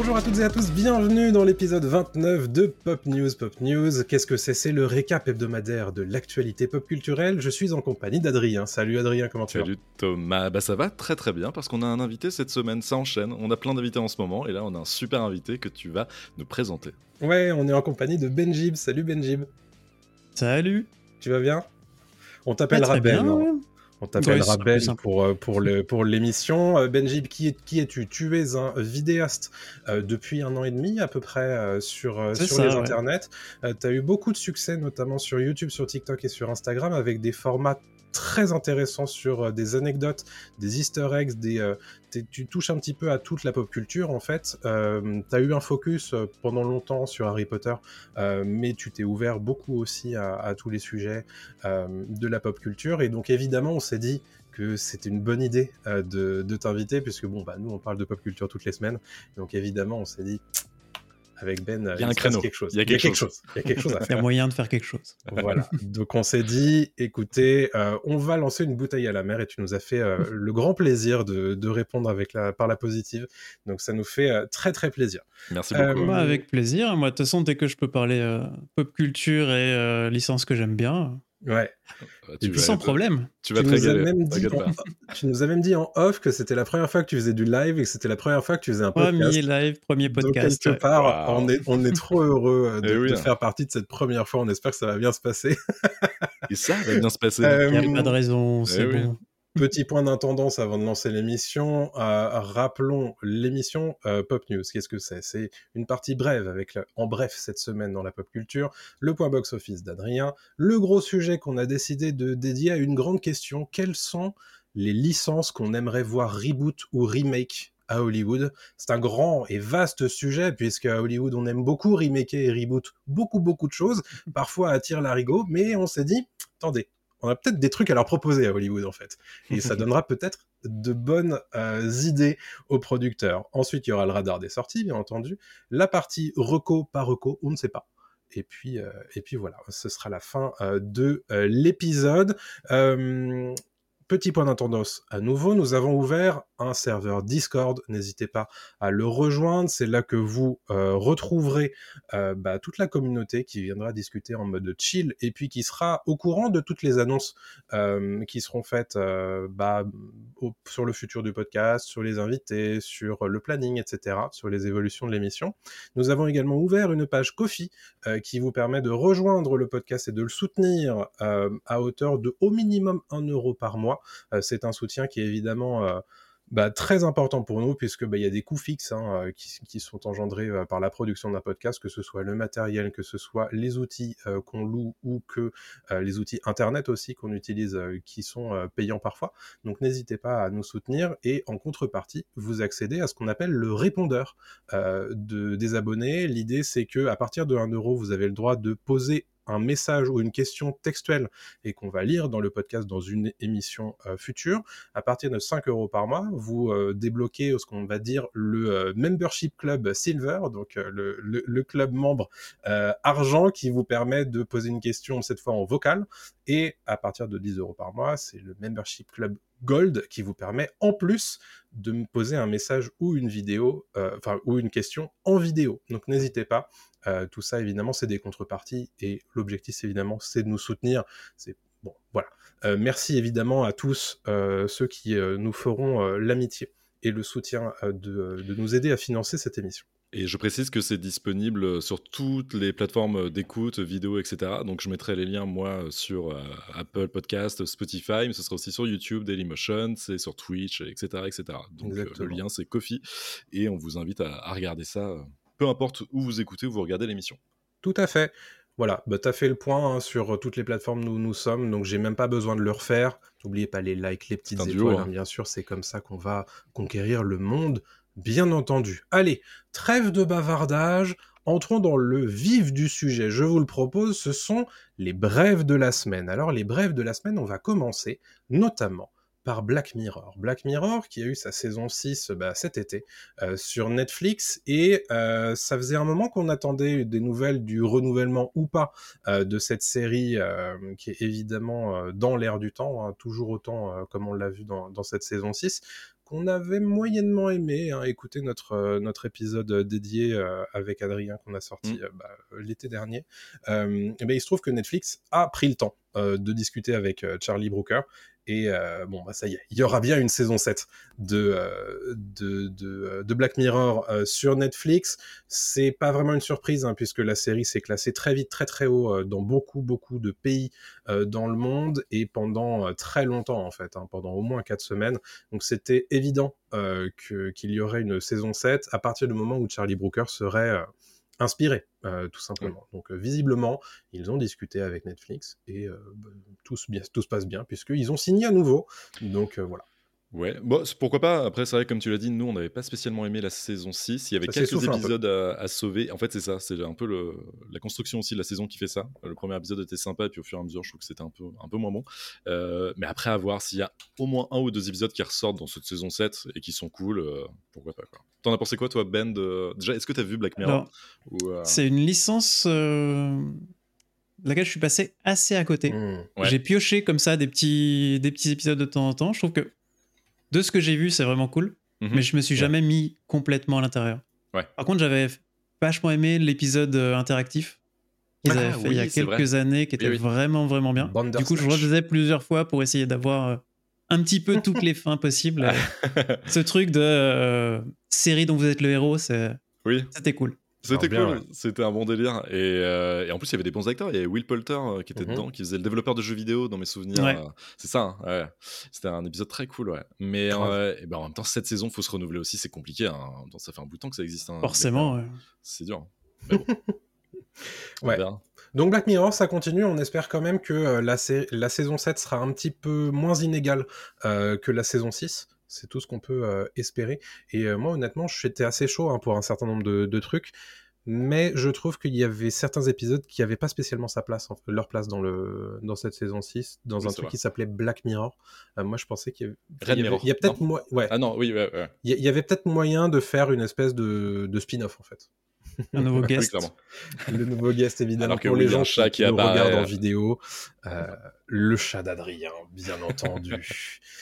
Bonjour à toutes et à tous, bienvenue dans l'épisode 29 de Pop News Pop News. Qu'est-ce que c'est? C'est le récap hebdomadaire de l'actualité pop culturelle. Je suis en compagnie d'Adrien. Salut Adrien, comment tu vas? Salut Thomas, bah ça va très très bien parce qu'on a un invité cette semaine, ça enchaîne. On a plein d'invités en ce moment et là on a un super invité que tu vas nous présenter. Ouais, on est en compagnie de Benjib. Salut Benjib. Salut. Tu vas bien? On t'appellera bien, Ben. hein. ouais. On t'appellera Ben pour, euh, pour, le, pour l'émission. Euh, Benjib, qui, est, qui es-tu? Tu es un vidéaste euh, depuis un an et demi à peu près euh, sur, euh, sur ça, les ouais. internets. tu as eu beaucoup de succès, notamment sur YouTube, sur TikTok et sur Instagram, avec des formats très intéressants sur euh, des anecdotes, des easter eggs, euh, tu touches un petit peu à toute la pop culture en fait. Euh, tu as eu un focus euh, pendant longtemps sur Harry Potter, mais tu t'es ouvert beaucoup aussi à, tous les sujets de la pop culture. Et donc évidemment, on s'est dit que c'était une bonne idée de, de t'inviter, puisque bon, bah, nous, on parle de pop culture toutes les semaines. Donc évidemment, on s'est dit, avec Ben, euh, Il y a un créneau. quelque chose. Il y a quelque chose. Il y a quelque chose à Il y a faire. moyen de faire quelque chose. Voilà. Donc on s'est dit, écoutez, euh, on va lancer une bouteille à la mer et tu nous as fait euh, le grand plaisir de, de répondre avec la, par la positive. Donc ça nous fait euh, très très plaisir. Merci Euh, beaucoup. Moi, avec plaisir. Moi, de toute façon, dès que je peux parler euh, pop culture et euh, licence que j'aime bien, Ouais. Euh, et puis sans problème. tu vas tu te nous as régaler. même dit, t'inquiète en, pas. tu nous as même dit en off que c'était la première fois que tu faisais du live et que c'était la première fois que tu faisais un podcast. Premier live, premier Donc podcast. quelque ouais. part, Wow. on, est, on est trop heureux euh, de, Eh oui, de hein. faire partie de cette première fois. On espère que ça va bien se passer. Et ça va bien se passer. Euh, Il n'y a pas de raison, c'est oui. Petit point d'intendance avant de lancer l'émission. Euh, rappelons l'émission euh, Pop News. Qu'est-ce que c'est? C'est une partie brève avec, en bref, cette semaine dans la pop culture, le point box-office d'Adrien, le gros sujet qu'on a décidé de dédier à une grande question. Quelles sont les licences qu'on aimerait voir reboot ou remake à Hollywood? C'est un grand et vaste sujet, puisque à Hollywood, on aime beaucoup remaker et reboot beaucoup, beaucoup de choses, parfois à tir larigot, mais on s'est dit, attendez, on a peut-être des trucs à leur proposer à Hollywood, en fait. Et ça donnera peut-être de bonnes euh, idées aux producteurs. Ensuite, il y aura le radar des sorties, bien entendu. La partie reco par reco, on ne sait pas. Et puis, euh, et puis voilà, ce sera la fin euh, de l'épisode. Petit point d'intendance à nouveau, nous avons ouvert un serveur Discord. N'hésitez pas à le rejoindre. C'est là que vous euh, retrouverez euh, bah, toute la communauté qui viendra discuter en mode chill et puis qui sera au courant de toutes les annonces euh, qui seront faites bah, sur le futur du podcast, sur les invités, sur le planning, etc., sur les évolutions de l'émission. Nous avons également ouvert une page Kofi qui vous permet de rejoindre le podcast et de le soutenir à hauteur de au minimum 1 euro par mois. Euh, C'est un soutien qui est évidemment euh, bah, très important pour nous puisque bah, il y a des coûts fixes hein, euh, qui, sont engendrés par la production d'un podcast, que ce soit le matériel, que ce soit les outils qu'on loue ou que les outils internet aussi qu'on utilise qui sont payants parfois. Donc n'hésitez pas à nous soutenir et en contrepartie, vous accédez à ce qu'on appelle le répondeur de, des abonnés. L'idée c'est que à partir de 1 euro, vous avez le droit de poser un message ou une question textuelle et qu'on va lire dans le podcast dans une émission euh, future. À partir de 5 euros par mois, vous euh, débloquez ce qu'on va dire le euh, Membership Club Silver, donc euh, le, le- club membre euh, argent qui vous permet de poser une question cette fois en vocal. Et à partir de 10 euros par mois, c'est le Membership Club Gold qui vous permet en plus de me poser un message ou une vidéo, euh, ou une question en vidéo. Donc n'hésitez pas. Euh, tout ça évidemment c'est des contreparties et l'objectif évidemment c'est de nous soutenir. C'est bon voilà. Euh, merci évidemment à tous ceux qui nous feront l'amitié et le soutien de nous aider à financer cette émission. Et je précise que c'est disponible sur toutes les plateformes d'écoute, vidéo, etc. Donc je mettrai les liens, moi, sur euh, Apple Podcast, Spotify, mais ce sera aussi sur YouTube, Dailymotion, c'est sur Twitch, etc. etc. Donc euh, le lien, c'est Kofi. Et on vous invite à, à regarder ça, euh, peu importe où vous écoutez ou vous regardez l'émission. Tout à fait. Voilà, bah, tu as fait le point hein, sur toutes les plateformes où nous sommes, donc j'ai même pas besoin de le refaire. N'oubliez pas les likes, les petites étoiles, duo, hein, hein. bien sûr, c'est comme ça qu'on va conquérir le monde, bien entendu. Allez, trêve de bavardage, entrons dans le vif du sujet. Je vous le propose, ce sont les brèves de la semaine. Alors les brèves de la semaine, on va commencer notamment par Black Mirror. Black Mirror qui a eu sa saison 6 bah, cet été euh, sur Netflix et euh, ça faisait un moment qu'on attendait des nouvelles du renouvellement ou pas euh, de cette série qui est évidemment dans l'air du temps, hein, toujours autant comme on l'a vu dans, dans, cette saison 6 qu'on avait moyennement aimé. Hein, écouter notre, notre épisode dédié avec Adrien qu'on a sorti mm. bah, l'été dernier. et ben, il se trouve que Netflix a pris le temps de discuter avec Charlie Brooker et euh, bon, bah ça y est, il y aura bien une saison 7 de, euh, de, de, de, Black Mirror euh, sur Netflix. C'est pas vraiment une surprise, hein, puisque la série s'est classée très vite, très très haut dans beaucoup, beaucoup de pays dans le monde et pendant très longtemps, en fait, hein, pendant au moins 4 semaines. Donc c'était évident qu'il y aurait une saison 7 à partir du moment où Charlie Brooker serait inspiré, euh, tout simplement. Donc euh, visiblement, ils ont discuté avec Netflix et euh, bah, tout, bien, tout se passe bien puisqu'ils ont signé à nouveau. Donc voilà. Ouais, bon, pourquoi pas. Après, c'est vrai, comme tu l'as dit, nous, on n'avait pas spécialement aimé la saison 6. Il y avait quelques épisodes à, sauver. En fait, c'est ça. C'est un peu le, la construction aussi de la saison qui fait ça. Le premier épisode était sympa, et puis au fur et à mesure, je trouve que c'était un peu, un peu moins bon. Euh, mais après, à voir s'il y a au moins un ou deux épisodes qui ressortent dans cette saison 7 et qui sont cool, euh, pourquoi pas. T'en as pensé quoi, toi, Ben Déjà, est-ce que t'as vu Black Mirror euh, C'est une licence laquelle je suis passé assez à côté. Mmh. J'ai pioché comme ça des petits, des petits épisodes de temps en temps. Je trouve que de ce que j'ai vu, c'est vraiment cool. Mhm. Mais je me suis jamais mis complètement à l'intérieur. Par contre, j'avais vachement aimé l'épisode euh, interactif qu'ils ah avaient fait il y a quelques années, qui était vraiment, vraiment bien. du coup, je refaisais plusieurs fois pour essayer d'avoir euh, un petit peu toutes les fins possibles. Ce truc de euh, série dont vous êtes le héros, c'était cool. C'était cool, c'était un bon délire. Euh, et, en plus, il y avait des bons acteurs. Il y avait Will Poulter euh, qui était mhm. dedans, qui faisait le développeur de jeux vidéo dans mes souvenirs. Euh, c'est ça, hein, c'était un épisode très cool. Ouais. Mais ben, en même temps, cette saison, il faut se renouveler aussi, c'est compliqué. Hein. Ça fait un bout de temps que ça existe. Hein, Forcément, C'est dur. ouais. Donc Black Mirror, ça continue. On espère quand même que la, la, saison 7 sera un petit peu moins inégale que la saison 6. C'est tout ce qu'on peut euh, espérer. Et euh, moi, honnêtement, j'étais assez chaud hein, pour un certain nombre de, trucs. Mais je trouve qu'il y avait certains épisodes qui n'avaient pas spécialement sa place, leur place dans, le, dans cette saison 6, dans un truc qui s'appelait Black Mirror. Euh, moi, je pensais qu'il y avait. Peut-être. Ouais. Ah oui, Il y, avait peut-être moyen de faire une espèce de, de spin-off, en fait. Un nouveau guest. le nouveau guest, évidemment, pour les gens qui, qui, regardent en vidéo. Euh, le chat d'Adrien, bien entendu.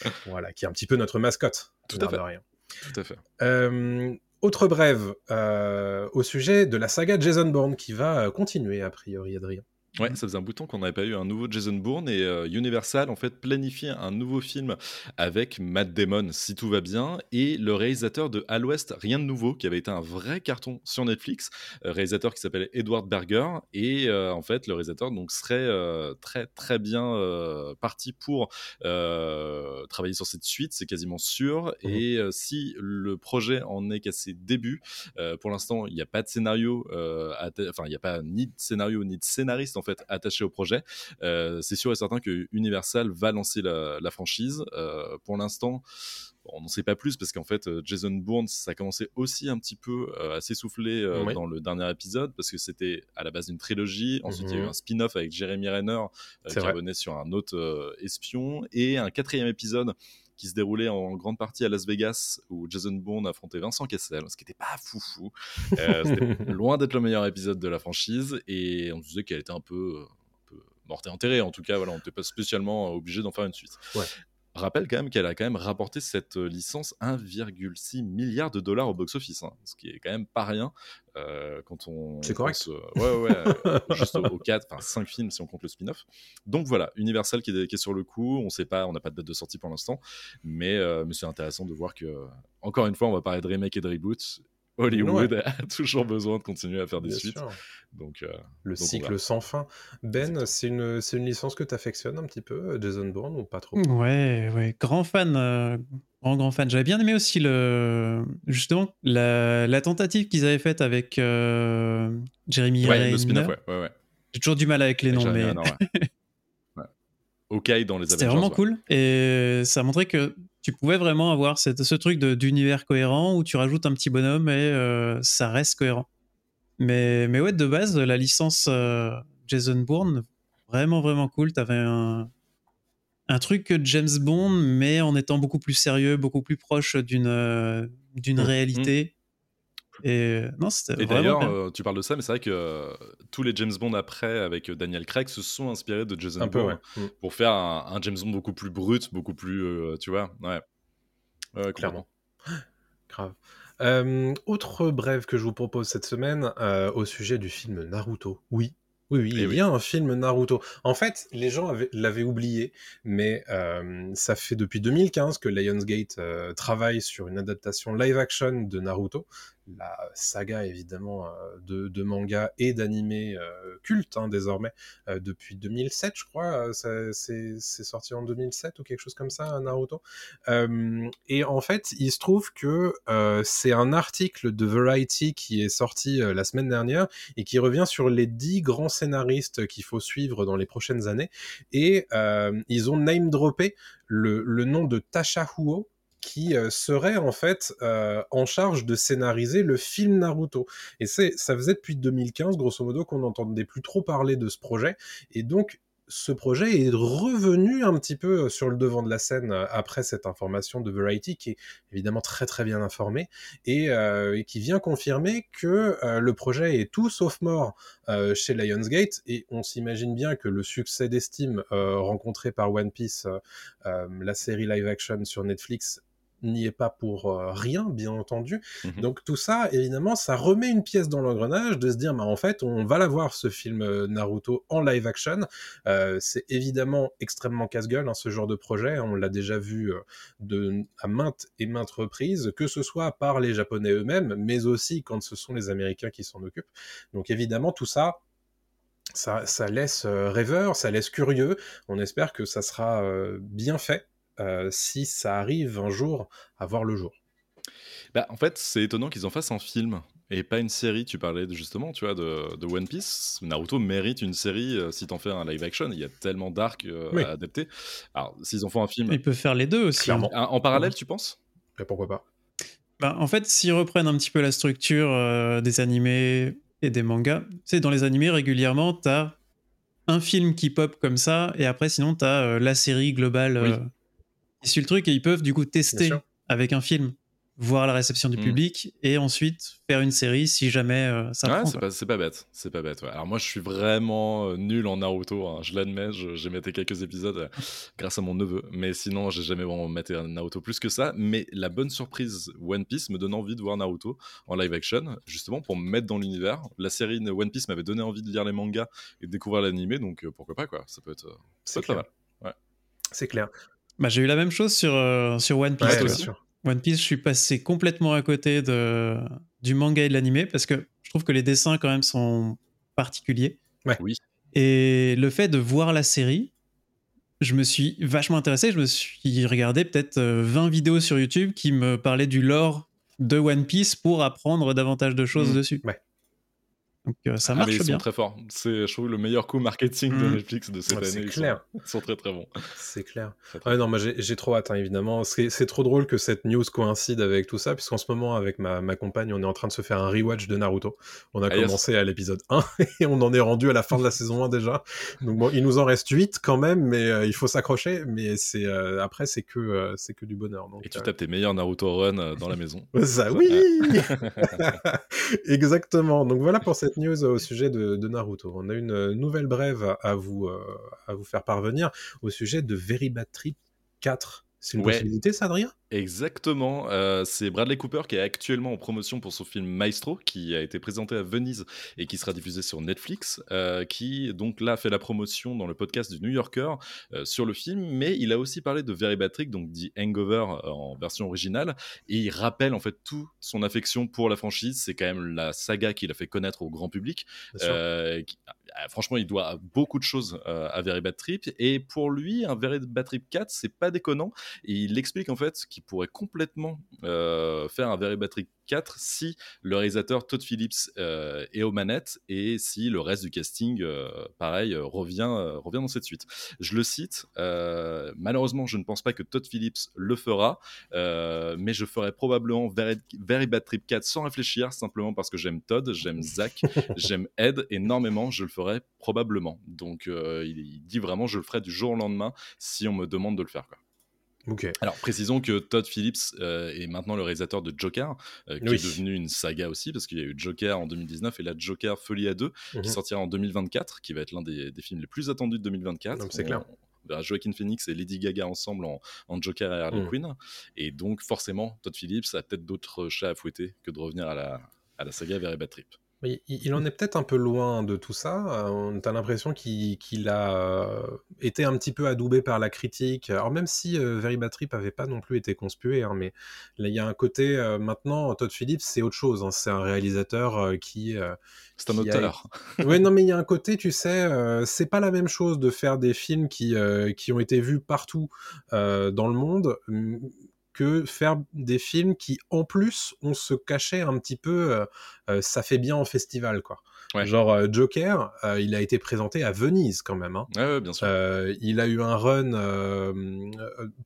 voilà, qui est un petit peu notre mascotte. Tout à fait. Rien. Tout à fait. Euh, autre brève euh, au sujet de la saga Jason Bourne qui va continuer, a priori, Adrien. Ouais, ça faisait un bouton qu'on n'avait pas eu un nouveau Jason Bourne et euh, Universal en fait planifie un nouveau film avec Matt Damon si tout va bien et le réalisateur de Al West Rien de nouveau qui avait été un vrai carton sur Netflix, euh, réalisateur qui s'appelle Edward Berger et euh, en fait le réalisateur donc serait très très bien parti pour travailler sur cette suite, c'est quasiment sûr mmh et si le projet en est qu'à ses débuts, pour l'instant il n'y a pas de scénario, enfin il n'y a pas ni de scénario ni de scénariste en fait attaché au projet. Euh, c'est sûr et certain que Universal va lancer la, franchise. Euh, pour l'instant, on n'en sait pas plus parce qu'en fait, euh, Jason Bourne, ça a commencé aussi un petit peu à s'essouffler dans le dernier épisode parce que c'était à la base d'une trilogie. Ensuite, il y a eu mhm. un spin-off avec Jeremy Renner qui revenait sur un autre espion et un quatrième épisode qui se déroulait en grande partie à Las Vegas, où Jason Bourne affrontait Vincent Cassel, ce qui n'était pas foufou. Euh, c'était loin d'être le meilleur épisode de la franchise, et on disait qu'elle était un peu, un peu morte et enterrée. En tout cas, voilà, on n'était pas spécialement obligé d'en faire une suite. Ouais rappelle quand même qu'elle a quand même rapporté cette euh, licence 1,6 milliard de dollars au box-office, hein, ce qui est quand même pas rien euh, quand on. C'est correct. ouais, ouais, euh, juste aux 4, enfin 5 films si on compte le spin-off. Donc voilà, Universal qui est, qui est, sur le coup, on sait pas, on n'a pas de date de sortie pour l'instant, mais, mais c'est intéressant de voir que, encore une fois, on va parler de remake et de reboot, Hollywood a toujours besoin de continuer à faire des suites. Donc, euh, le cycle sans fin. Ben, c'est une, une licence que tu affectionnes un petit peu, euh, Jason Bourne, ou pas trop? Ouais, ouais, grand fan. Euh, grand, grand fan. J'avais bien aimé aussi le, justement la, la tentative qu'ils avaient faite avec Jeremy ouais, le spin-off, ouais, ouais, J'ai toujours du mal avec les noms, mais. Ok dans les C'était vraiment cool. Et ça montrait que tu pouvais vraiment avoir cette, ce truc d'univers cohérent où tu rajoutes un petit bonhomme et euh, ça reste cohérent. Mais, mais ouais, de base, la licence euh, Jason Bourne, vraiment, vraiment cool. Tu avais un, un truc James Bond, mais en étant beaucoup plus sérieux, beaucoup plus proche d'une d'une mmh. réalité. Et non, c'était Et d'ailleurs, tu parles de ça, mais c'est vrai que tous les James Bond après, avec Daniel Craig, se sont inspirés de Jason Bourne mmh. pour faire un, James Bond beaucoup plus brut, beaucoup plus, tu vois, ouais, clairement. Grave. autre brève que je vous propose cette semaine au sujet du film Naruto. Oui, oui, oui, il y a un film Naruto. En fait, les gens l'avaient oublié, mais ça fait depuis 2015 que Lionsgate travaille sur une adaptation live-action de Naruto la saga évidemment euh, de, manga et d'animé euh, culte hein, désormais euh, depuis 2007 je crois c'est sorti en 2007 ou quelque chose comme ça Naruto. Et en fait il se trouve que c'est un article de Variety qui est sorti la semaine dernière et qui revient sur les dix grands scénaristes qu'il faut suivre dans les prochaines années. Et ils ont name droppé le, le nom de Tasha Huo qui euh, serait en fait euh, en charge de scénariser le film Naruto. Et c'est, ça faisait depuis 2015, grosso modo, qu'on n'entendait plus trop parler de ce projet. Et donc, ce projet est revenu un petit peu euh, sur le devant de la scène après cette information de Variety, qui est évidemment très très bien informée, et, qui vient confirmer que le projet est tout sauf mort chez Lionsgate, et on s'imagine bien que le succès d'estime rencontré par One Piece, la série live action sur Netflix, n'y est pas pour euh, rien, bien entendu. Mmh Donc tout ça, évidemment, ça remet une pièce dans l'engrenage de se dire, bah, en fait, on va la voir ce film euh, Naruto en live action. Euh, c'est évidemment extrêmement casse-gueule, hein, ce genre de projet. On l'a déjà vu de, à maintes et maintes reprises, que ce soit par les Japonais eux-mêmes, mais aussi quand ce sont les Américains qui s'en occupent. Donc évidemment, tout ça, ça, ça, laisse rêveur, ça laisse curieux. On espère que ça sera bien fait euh, si ça arrive un jour à voir le jour. Bah, en fait, c'est étonnant qu'ils en fassent un film et pas une série. Tu parlais justement, tu vois, de, One Piece. Naruto mérite une série euh, si t'en fais un live action. Il y a tellement d'arcs euh, à adapter. Alors, s'ils en font un film. Ils peuvent faire les deux aussi. Hein. En, parallèle, tu penses? Pourquoi pas? Bah, En fait, s'ils reprennent un petit peu la structure des animés et des mangas, tu sais, dans les animés, régulièrement, t'as un film qui pop comme ça, et après, sinon, t'as la série globale sur le truc et ils peuvent du coup tester avec un film, voir la réception du mm. public et ensuite faire une série si jamais euh, ça ouais, prend. C'est pas, bête, c'est pas bête. Alors moi je suis vraiment euh, nul en Naruto, hein. je l'admets, j'ai maté quelques épisodes euh, grâce à mon neveu, mais sinon j'ai jamais vraiment maté un Naruto plus que ça. Mais la bonne surprise One Piece me donne envie de voir Naruto en live action, justement pour me mettre dans l'univers. La série One Piece m'avait donné envie de lire les mangas et de découvrir l'animé, donc pourquoi pas quoi, ça peut être, ça peut être pas mal. Ouais. C'est clair. Bah, j'ai eu la même chose sur, euh, sur One Piece aussi. One Piece, je suis passé complètement à côté de, du manga et de l'animé parce que je trouve que les dessins quand même sont particuliers. Ouais. Oui. Et le fait de voir la série, je me suis vachement intéressé. Je me suis regardé peut-être 20 euh, vidéos sur YouTube qui me parlaient du lore de One Piece pour apprendre davantage de choses mmh. dessus. Ouais. Donc euh, ça ah, marche ils bien. sont très forts. C'est, je trouve, le meilleur coup marketing de mmh. Netflix de cette année. C'est clair. Ils sont, très très bons. C'est clair. ouais, non, moi j'ai, trop hâte, hein, évidemment. C'est, trop drôle que cette news coïncide avec tout ça, puisqu'en ce moment, avec ma, ma, compagne, on est en train de se faire un rewatch de Naruto. On a ah, commencé à l'épisode 1 et on en est rendu à la fin de la saison 1 déjà. Donc bon, il nous en reste 8 quand même, mais euh, il faut s'accrocher. Mais c'est euh, après, c'est que, c'est que du bonheur. Donc, et tu tapes tes meilleurs Naruto run dans la maison. Ça, oui Exactement. Donc voilà pour cette news au sujet de de, Naruto. On a une euh, nouvelle brève à vous, euh, à vous faire parvenir au sujet de Very Bad Trip 4. C'est une possibilité, ça, Adrien? Exactement. Euh, c'est Bradley Cooper qui est actuellement en promotion pour son film Maestro, qui a été présenté à Venise et qui sera diffusé sur Netflix, euh, qui donc là fait la promotion dans le podcast du New Yorker euh, sur le film, mais il a aussi parlé de Very Bad Trick, donc dit Hangover en version originale, et il rappelle en fait tout son affection pour la franchise. C'est quand même la saga qu'il a fait connaître au grand public. Franchement, il doit beaucoup de choses à Very Bad Trip, et pour lui, un Very Bad Trip 4, c'est pas déconnant. Il explique en fait qu'il pourrait complètement euh, faire un Very Bad 4 si le réalisateur Todd Phillips est aux manettes et si le reste du casting, pareil, revient, revient dans cette suite. Je le cite, malheureusement, je ne pense pas que Todd Phillips le fera, mais je ferai probablement Very, Very Bad Trip 4 sans réfléchir, simplement parce que j'aime Todd, j'aime Zach, j'aime Ed énormément, je le ferai probablement. Donc il, dit vraiment, je le ferai du jour au lendemain si on me demande de le faire. Quoi. Alors précisons que Todd Phillips euh, est maintenant le réalisateur de Joker, euh, qui est devenu une saga aussi, parce qu'il y a eu Joker en 2019 et la Joker Folie à 2, qui mhm. sortira en 2024, qui va être l'un des, films les plus attendus de 2024. C'est clair. On Joaquin Phoenix et Lady Gaga ensemble en, Joker et Harley mhm. Quinn. Et donc forcément, Todd Phillips a peut-être d'autres chats à fouetter que de revenir à la, à la saga Very Bad Trip il, en est peut-être un peu loin de tout ça. On a l'impression qu'il a euh, été un petit peu adoubé par la critique. Alors même si euh, Very Bad Trip avait pas non plus été conspué, hein, mais là il y a un côté euh, maintenant Todd Phillips c'est autre chose. Hein. c'est un réalisateur qui c'est un auteur. oui, non, mais il y a un côté, tu sais, c'est pas la même chose de faire des films qui, qui ont été vus partout dans le monde, que faire des films qui, en plus, on se cachait un petit peu, euh, euh, ça fait bien en festival, quoi. Genre euh, Joker, il a été présenté à Venise quand même. Hein. Ouais, bien sûr. il a eu un run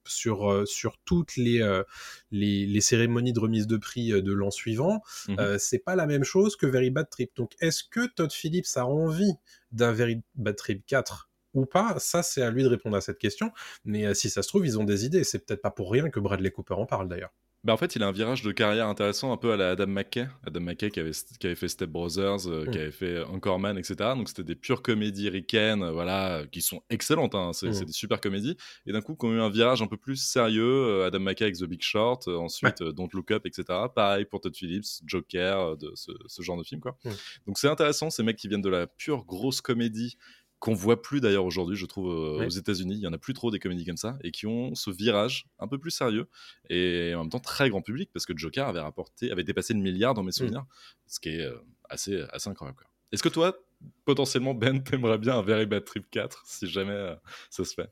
sur, sur toutes les, les, cérémonies de remise de prix de l'an suivant. Mmh c'est pas la même chose que Very Bad Trip. Donc, est-ce que Todd Phillips a envie d'un Very Bad Trip 4 ou pas, ça c'est à lui de répondre à cette question. Mais euh, si ça se trouve, ils ont des idées. C'est peut-être pas pour rien que Bradley Cooper en parle d'ailleurs. Bah en fait, il a un virage de carrière intéressant, un peu à la Adam McKay. Adam McKay qui avait, qui avait fait Step Brothers, euh, qui mm. avait fait Man, etc. Donc c'était des pures comédies ricaines, euh, voilà, qui sont excellentes. Hein. Mm. C'est des super comédies. Et d'un coup, qu'on a eu un virage un peu plus sérieux, Adam McKay avec The Big Short, ensuite Don't Look Up, etc. Pareil pour Todd Phillips, Joker, de ce, ce genre de film, quoi. Mm. Donc c'est intéressant, ces mecs qui viennent de la pure grosse comédie qu'on voit plus d'ailleurs aujourd'hui, je trouve, euh, aux États-Unis. Il y en a plus trop des comédies comme ça et qui ont ce virage un peu plus sérieux et en même temps très grand public parce que Joker avait rapporté, avait dépassé le milliard dans mes mm. souvenirs, ce qui est euh, assez, assez incroyable. Est-ce que toi, potentiellement, Ben, t'aimerais bien un Very Bad Trip 4 si jamais euh, ça se fait?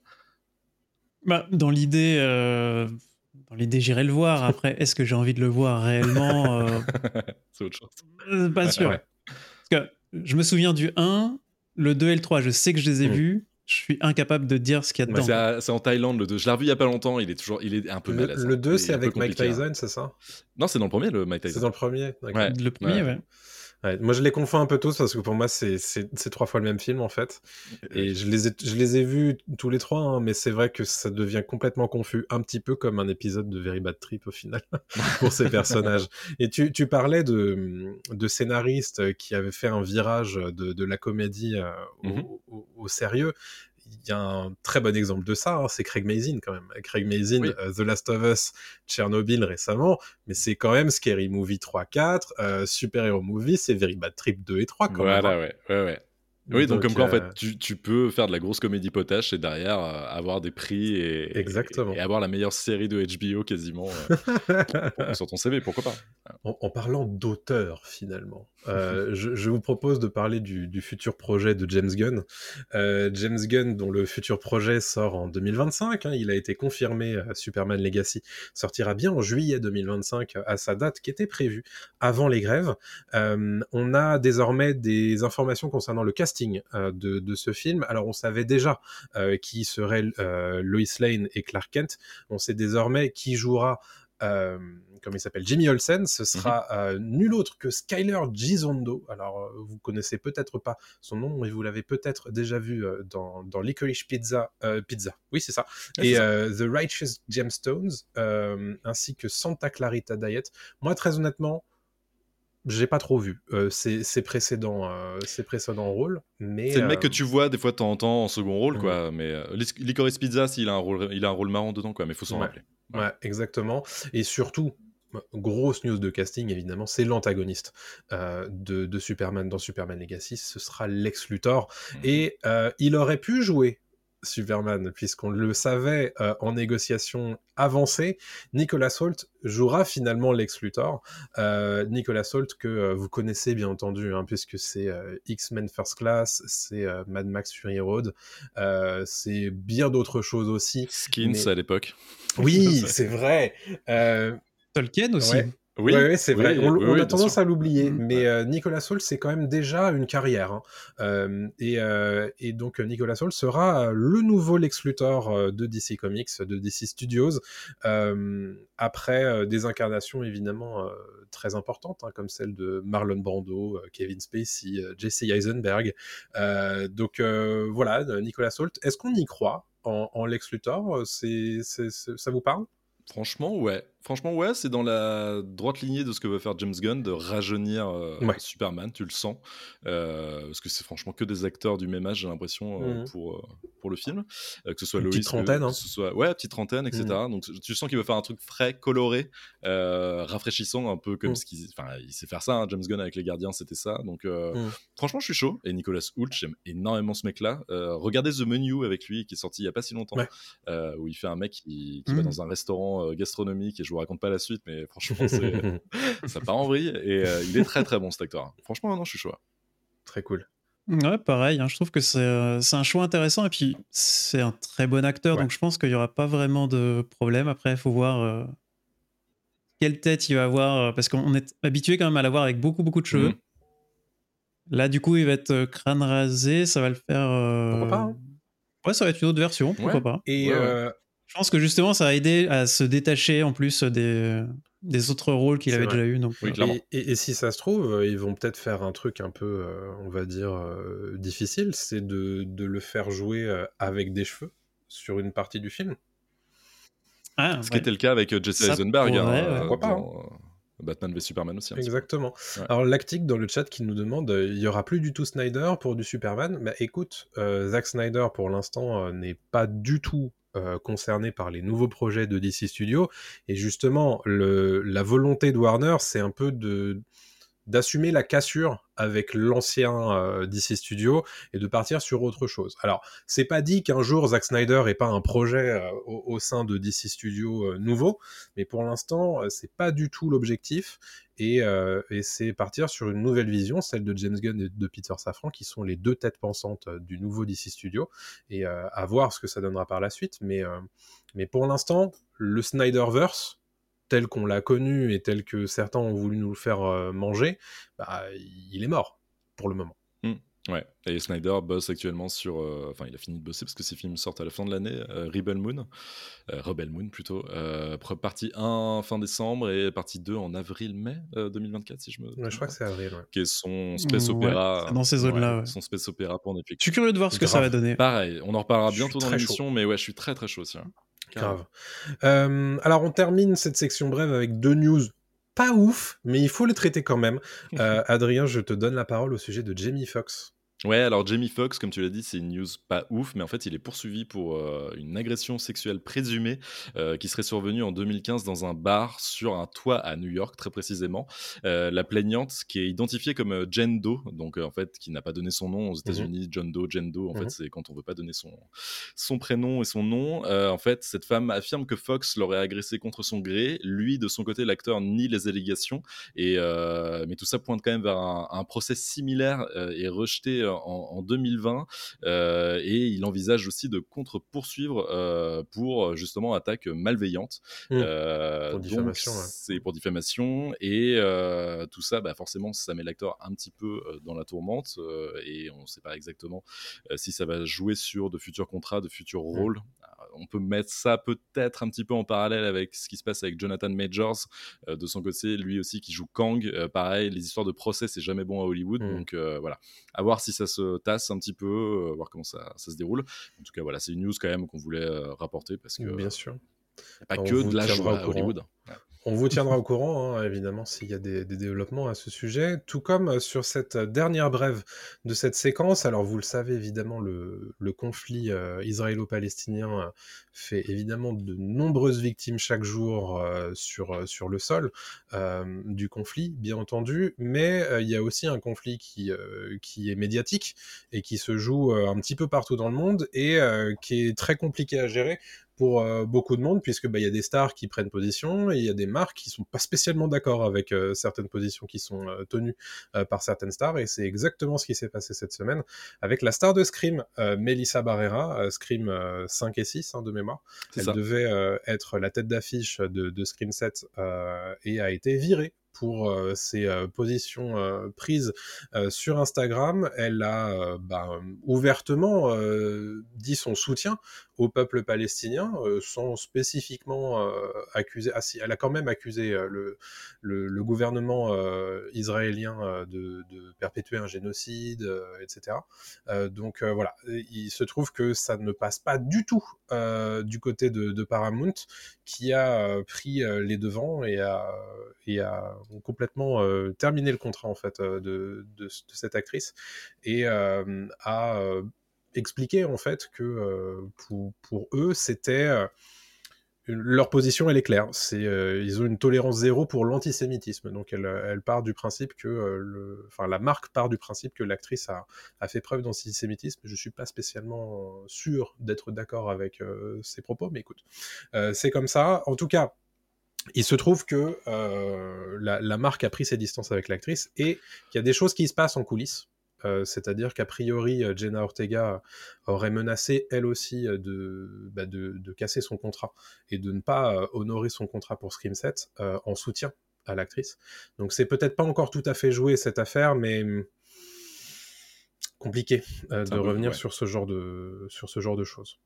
Bah, Dans l'idée. Dans l'idée, j'irai le voir. Après, est-ce que j'ai envie de le voir réellement C'est autre chose. Pas sûr. Parce que je me souviens du 1, le 2 et le 3, je sais que je les ai mm. vus. Je suis incapable de dire ce qu'il y a dedans. c'est en Thaïlande le 2. Je l'ai revu il y a pas longtemps. Il est toujours, il est un peu malade. Le 2, c'est avec Mike hein. Tyson, c'est ça? Non, c'est dans le premier, le Mike Tyson. C'est dans le premier. Le premier, ouais moi, je les confonds un peu tous parce que pour moi, c'est trois fois le même film en fait. Et je les ai, je les ai vus tous les trois, hein, mais c'est vrai que ça devient complètement confus, un petit peu comme un épisode de Very Bad Trip au final pour ces personnages. Et tu, tu parlais de, de scénaristes qui avaient fait un virage de, de la comédie euh, mmh au, au, sérieux y a un très bon exemple de ça, hein, c'est Craig Mazin quand même. Craig Mazin, euh, The Last of Us, Chernobyl récemment, mais c'est quand même Scary Movie 3, 4, euh, Super Hero Movie, c'est Very Bad Trip 2 et 3 quand même. Voilà, hein. ouais, ouais, ouais. Oui, donc, comme quoi, en fait, euh, tu, tu, peux faire de la grosse comédie potache et derrière euh, avoir des prix et, Exactement. Et, avoir la meilleure série de HBO quasiment euh, sur ton CV, pourquoi pas en, parlant d'auteur, finalement, je, je, vous propose de parler du, du, futur projet de James Gunn. James Gunn, dont le futur projet sort en 2025, hein, il a été confirmé, Superman Legacy sortira bien en juillet 2025 à sa date qui était prévue avant les grèves. on a désormais des informations concernant le casting euh, de, ce film. Alors on savait déjà euh, qui serait euh, Lois Lane et Clark Kent. On sait désormais qui jouera comme il s'appelle, Jimmy Olsen, ce mhm. sera nul autre que Skyler Gizondo. Alors, vous connaissez peut-être pas son nom, mais vous l'avez peut-être déjà vu dans, dans Licorice Pizza. Pizza, oui, c'est ça. et The Righteous Gemstones, ainsi que Santa Clarita Diet. Moi, très honnêtement, j'ai pas trop vu euh, ses, précédents, euh, précédents rôles. Mais c'est le mec que euh, tu vois des fois de temps en temps en second rôle, quoi. Mais euh, Licorice Pizza, s'il a un rôle, il a un rôle marrant dedans, quoi. Mais faut s'en rappeler. Ouais. exactement. Et surtout, grosse news de casting évidemment, c'est l'antagoniste de, Superman dans Superman Legacy. Ce sera Lex Luthor mmh. et il aurait pu jouer Superman, puisqu'on le savait euh, en négociation avancée, Nicolas Holt jouera finalement Lex Luthor. Euh, Nicolas Holt que euh, vous connaissez bien entendu, hein, puisque c'est X-Men First Class, c'est Mad Max Fury Road, c'est bien d'autres choses aussi. Skins à l'époque. Oui, c'est vrai. Tolkien aussi. Oui, c'est vrai. on, a tendance à l'oublier, mm, mais Nicolas Saul, c'est quand même déjà une carrière. Hein. et, et, donc Nicolas Saul sera le nouveau Lex Luthor de DC Comics, de DC Studios, après des incarnations évidemment très importantes, hein, comme celle de Marlon Brando, Kevin Spacey, Jesse Eisenberg. donc voilà, Nicolas Salt. Est-ce qu'on y croit en, en Lex Luthor c'est, Ça vous parle? Franchement, ouais. Franchement, ouais, c'est dans la droite lignée de ce que veut faire James Gunn, de rajeunir euh, Superman, tu le sens. Euh, parce que c'est franchement que des acteurs du même âge, j'ai l'impression, euh, mmh. pour, pour le film. que ce soit Loïs. Petite trentaine, hein. ce soit, Ouais, petite trentaine, etc. Mmh. Donc tu sens qu'il veut faire un truc frais, coloré, rafraîchissant, un peu comme mmh. ce qu'il. Enfin, il sait faire ça, hein, James Gunn avec les gardiens, c'était ça. Donc franchement, je suis chaud. Et Nicolas Hoult, j'aime énormément ce mec-là. regardez The Menu avec lui, qui est sorti il y a pas si longtemps, où il fait un mec qui, qui va dans un restaurant gastronomique et je vous raconte pas la suite, mais franchement, ça part en vrille. Et euh, il est très très bon cet acteur. Franchement, non, je suis chaud. Très cool. Ouais, pareil, hein, je trouve que euh, c'est un choix intéressant et puis c'est un très bon acteur, donc je pense qu'il n'y aura pas vraiment de problème. Après, il faut voir euh, quelle tête il va avoir, parce qu'on est habitué quand même à l'avoir avec beaucoup beaucoup de cheveux. Mhm. Là, du coup, il va être crâne rasé, ça va le faire. Pourquoi pas hein. Ouais, ça va être une autre version, pourquoi pas. Et je pense que justement, ça a aidé à se détacher en plus des, des autres rôles qu'il avait déjà eu. Donc, et, si ça se trouve, euh, ils vont peut-être faire un truc un peu, euh, on va dire, euh, difficile, c'est de, de, le faire jouer avec des cheveux sur une partie du film. Ah, Ce qui était le cas avec Jesse Eisenberg. Hein, Pourquoi pas hein. Batman v Superman aussi. Exactement. Alors Lactic dans le chat qui nous demande il y aura plus du tout Snyder pour du Superman? Bah écoute, Zack Snyder pour l'instant n'est pas du tout euh, concernés par les nouveaux projets de DC Studios. Et justement, la volonté de Warner, c'est un peu de d'assumer la cassure avec l'ancien euh, DC Studio et de partir sur autre chose. Alors, c'est pas dit qu'un jour Zack Snyder ait pas un projet euh, au, sein de DC Studio euh, nouveau, mais pour l'instant, c'est pas du tout l'objectif et, c'est partir sur une nouvelle vision, celle de James Gunn et de Peter Safran, qui sont les deux têtes pensantes du nouveau DC Studio, et à voir ce que ça donnera par la suite. Mais pour l'instant, le Snyderverse, tel qu'on l'a connu et tel que certains ont voulu nous le faire euh, manger, bah, il est mort pour le moment. Mmh. Ouais, et Snyder bosse actuellement sur. Euh, enfin, il a fini de bosser parce que ses films sortent à la fin de l'année. Euh, Rebel Moon, Rebel Moon plutôt. partie 1 fin décembre et partie 2 en avril-mai 2024, si je me. Ouais, je crois que c'est avril. Ouais. Qui est son space opéra. dans ces zones-là. Son space opéra pour Netflix. Je suis curieux de voir ce que ça va donner. Pareil, on en reparlera bientôt dans l'émission, mais ouais, je suis très très chaud aussi. Hein. Grave. Euh, alors, on termine cette section brève avec deux news pas ouf, mais il faut les traiter quand même. Euh, Adrien, je te donne la parole au sujet de Jamie Foxx. Ouais, alors Jamie Foxx, comme tu l'as dit, c'est une news pas ouf, mais en fait, il est poursuivi pour euh, une agression sexuelle présumée euh, qui serait survenue en 2015 dans un bar sur un toit à New York, très précisément. Euh, la plaignante, qui est identifiée comme Jen Doe, donc en fait, qui n'a pas donné son nom aux mhm. États-Unis, John Doe, Jen Doe, en fait, mhm. c'est quand on veut pas donner son, son prénom et son nom. en fait, cette femme affirme que Fox l'aurait agressé contre son gré. Lui, de son côté, l'acteur nie les allégations, et, mais tout ça pointe quand même vers un, un procès similaire et rejeté en, 2020 euh, et il envisage aussi de contre-poursuivre euh, pour justement attaque malveillante. Mmh. Euh, pour diffamation. C'est pour diffamation et tout ça, bah, forcément, ça met l'acteur un petit peu dans la tourmente et on ne sait pas exactement si ça va jouer sur de futurs contrats, de futurs mmh. rôles on peut mettre ça peut-être un petit peu en parallèle avec ce qui se passe avec Jonathan Majors euh, de son côté, lui aussi qui joue Kang. Euh, pareil, les histoires de procès, c'est jamais bon à Hollywood. Mm. Donc euh, voilà, à voir si ça se tasse un petit peu, voir comment ça, se déroule. En tout cas, voilà, c'est une news quand même qu'on voulait rapporter parce que. Bien sûr. Pas que de la joie à Hollywood. On vous tiendra au courant, hein, évidemment, s'il y a des, développements à ce sujet, tout comme euh, sur cette euh, dernière brève de cette séquence. Alors, vous le savez, évidemment, le, conflit euh, israélo-palestinien fait évidemment de nombreuses victimes chaque jour sur, sur le sol du conflit, bien entendu, mais il y a aussi un conflit qui, qui est médiatique et qui se joue un petit peu partout dans le monde et qui est très compliqué à gérer pour euh, beaucoup de monde, puisque bah, il y a des stars qui prennent position et il y a des marques qui sont pas spécialement d'accord avec euh, certaines positions qui sont euh, tenues par certaines stars, et c'est exactement ce qui s'est passé cette semaine avec la star de Scream, Melissa Barrera, Scream 5 et 6 hein, de mémoire. Elle devait être la tête d'affiche de, de, Scream 7 et a été virée pour euh, ses euh, positions euh, prises sur Instagram. Elle a bah, ouvertement dit son soutien au peuple palestinien, sans spécifiquement accuser. Ah, si, elle a quand même accusé le, gouvernement israélien de, perpétuer un génocide, etc. donc voilà, il se trouve que ça ne passe pas du tout du côté de, Paramount, qui a pris les devants et a complètement euh, terminé le contrat en fait euh, de, de, cette actrice et euh, a expliqué en fait que pour, pour, eux c'était leur position elle est claire. C'est ils ont une tolérance zéro pour l'antisémitisme. Donc elle, elle, part du principe que le enfin la marque part du principe que l'actrice a, a, fait preuve d'antisémitisme. Je suis pas spécialement sûr d'être d'accord avec ses propos mais écoute c'est comme ça. En tout cas il se trouve que euh, la, marque a pris ses distances avec l'actrice et qu'il y a des choses qui se passent en coulisses. Euh, c'est-à-dire qu'a priori, euh, Jenna Ortega aurait menacé elle aussi bah, de, de, casser son contrat et de ne pas honorer son contrat pour Scream 7 en soutien à l'actrice. Donc c'est peut-être pas encore tout à fait joué cette affaire, mais hum, compliqué de revenir sur, ce genre de, sur ce genre de choses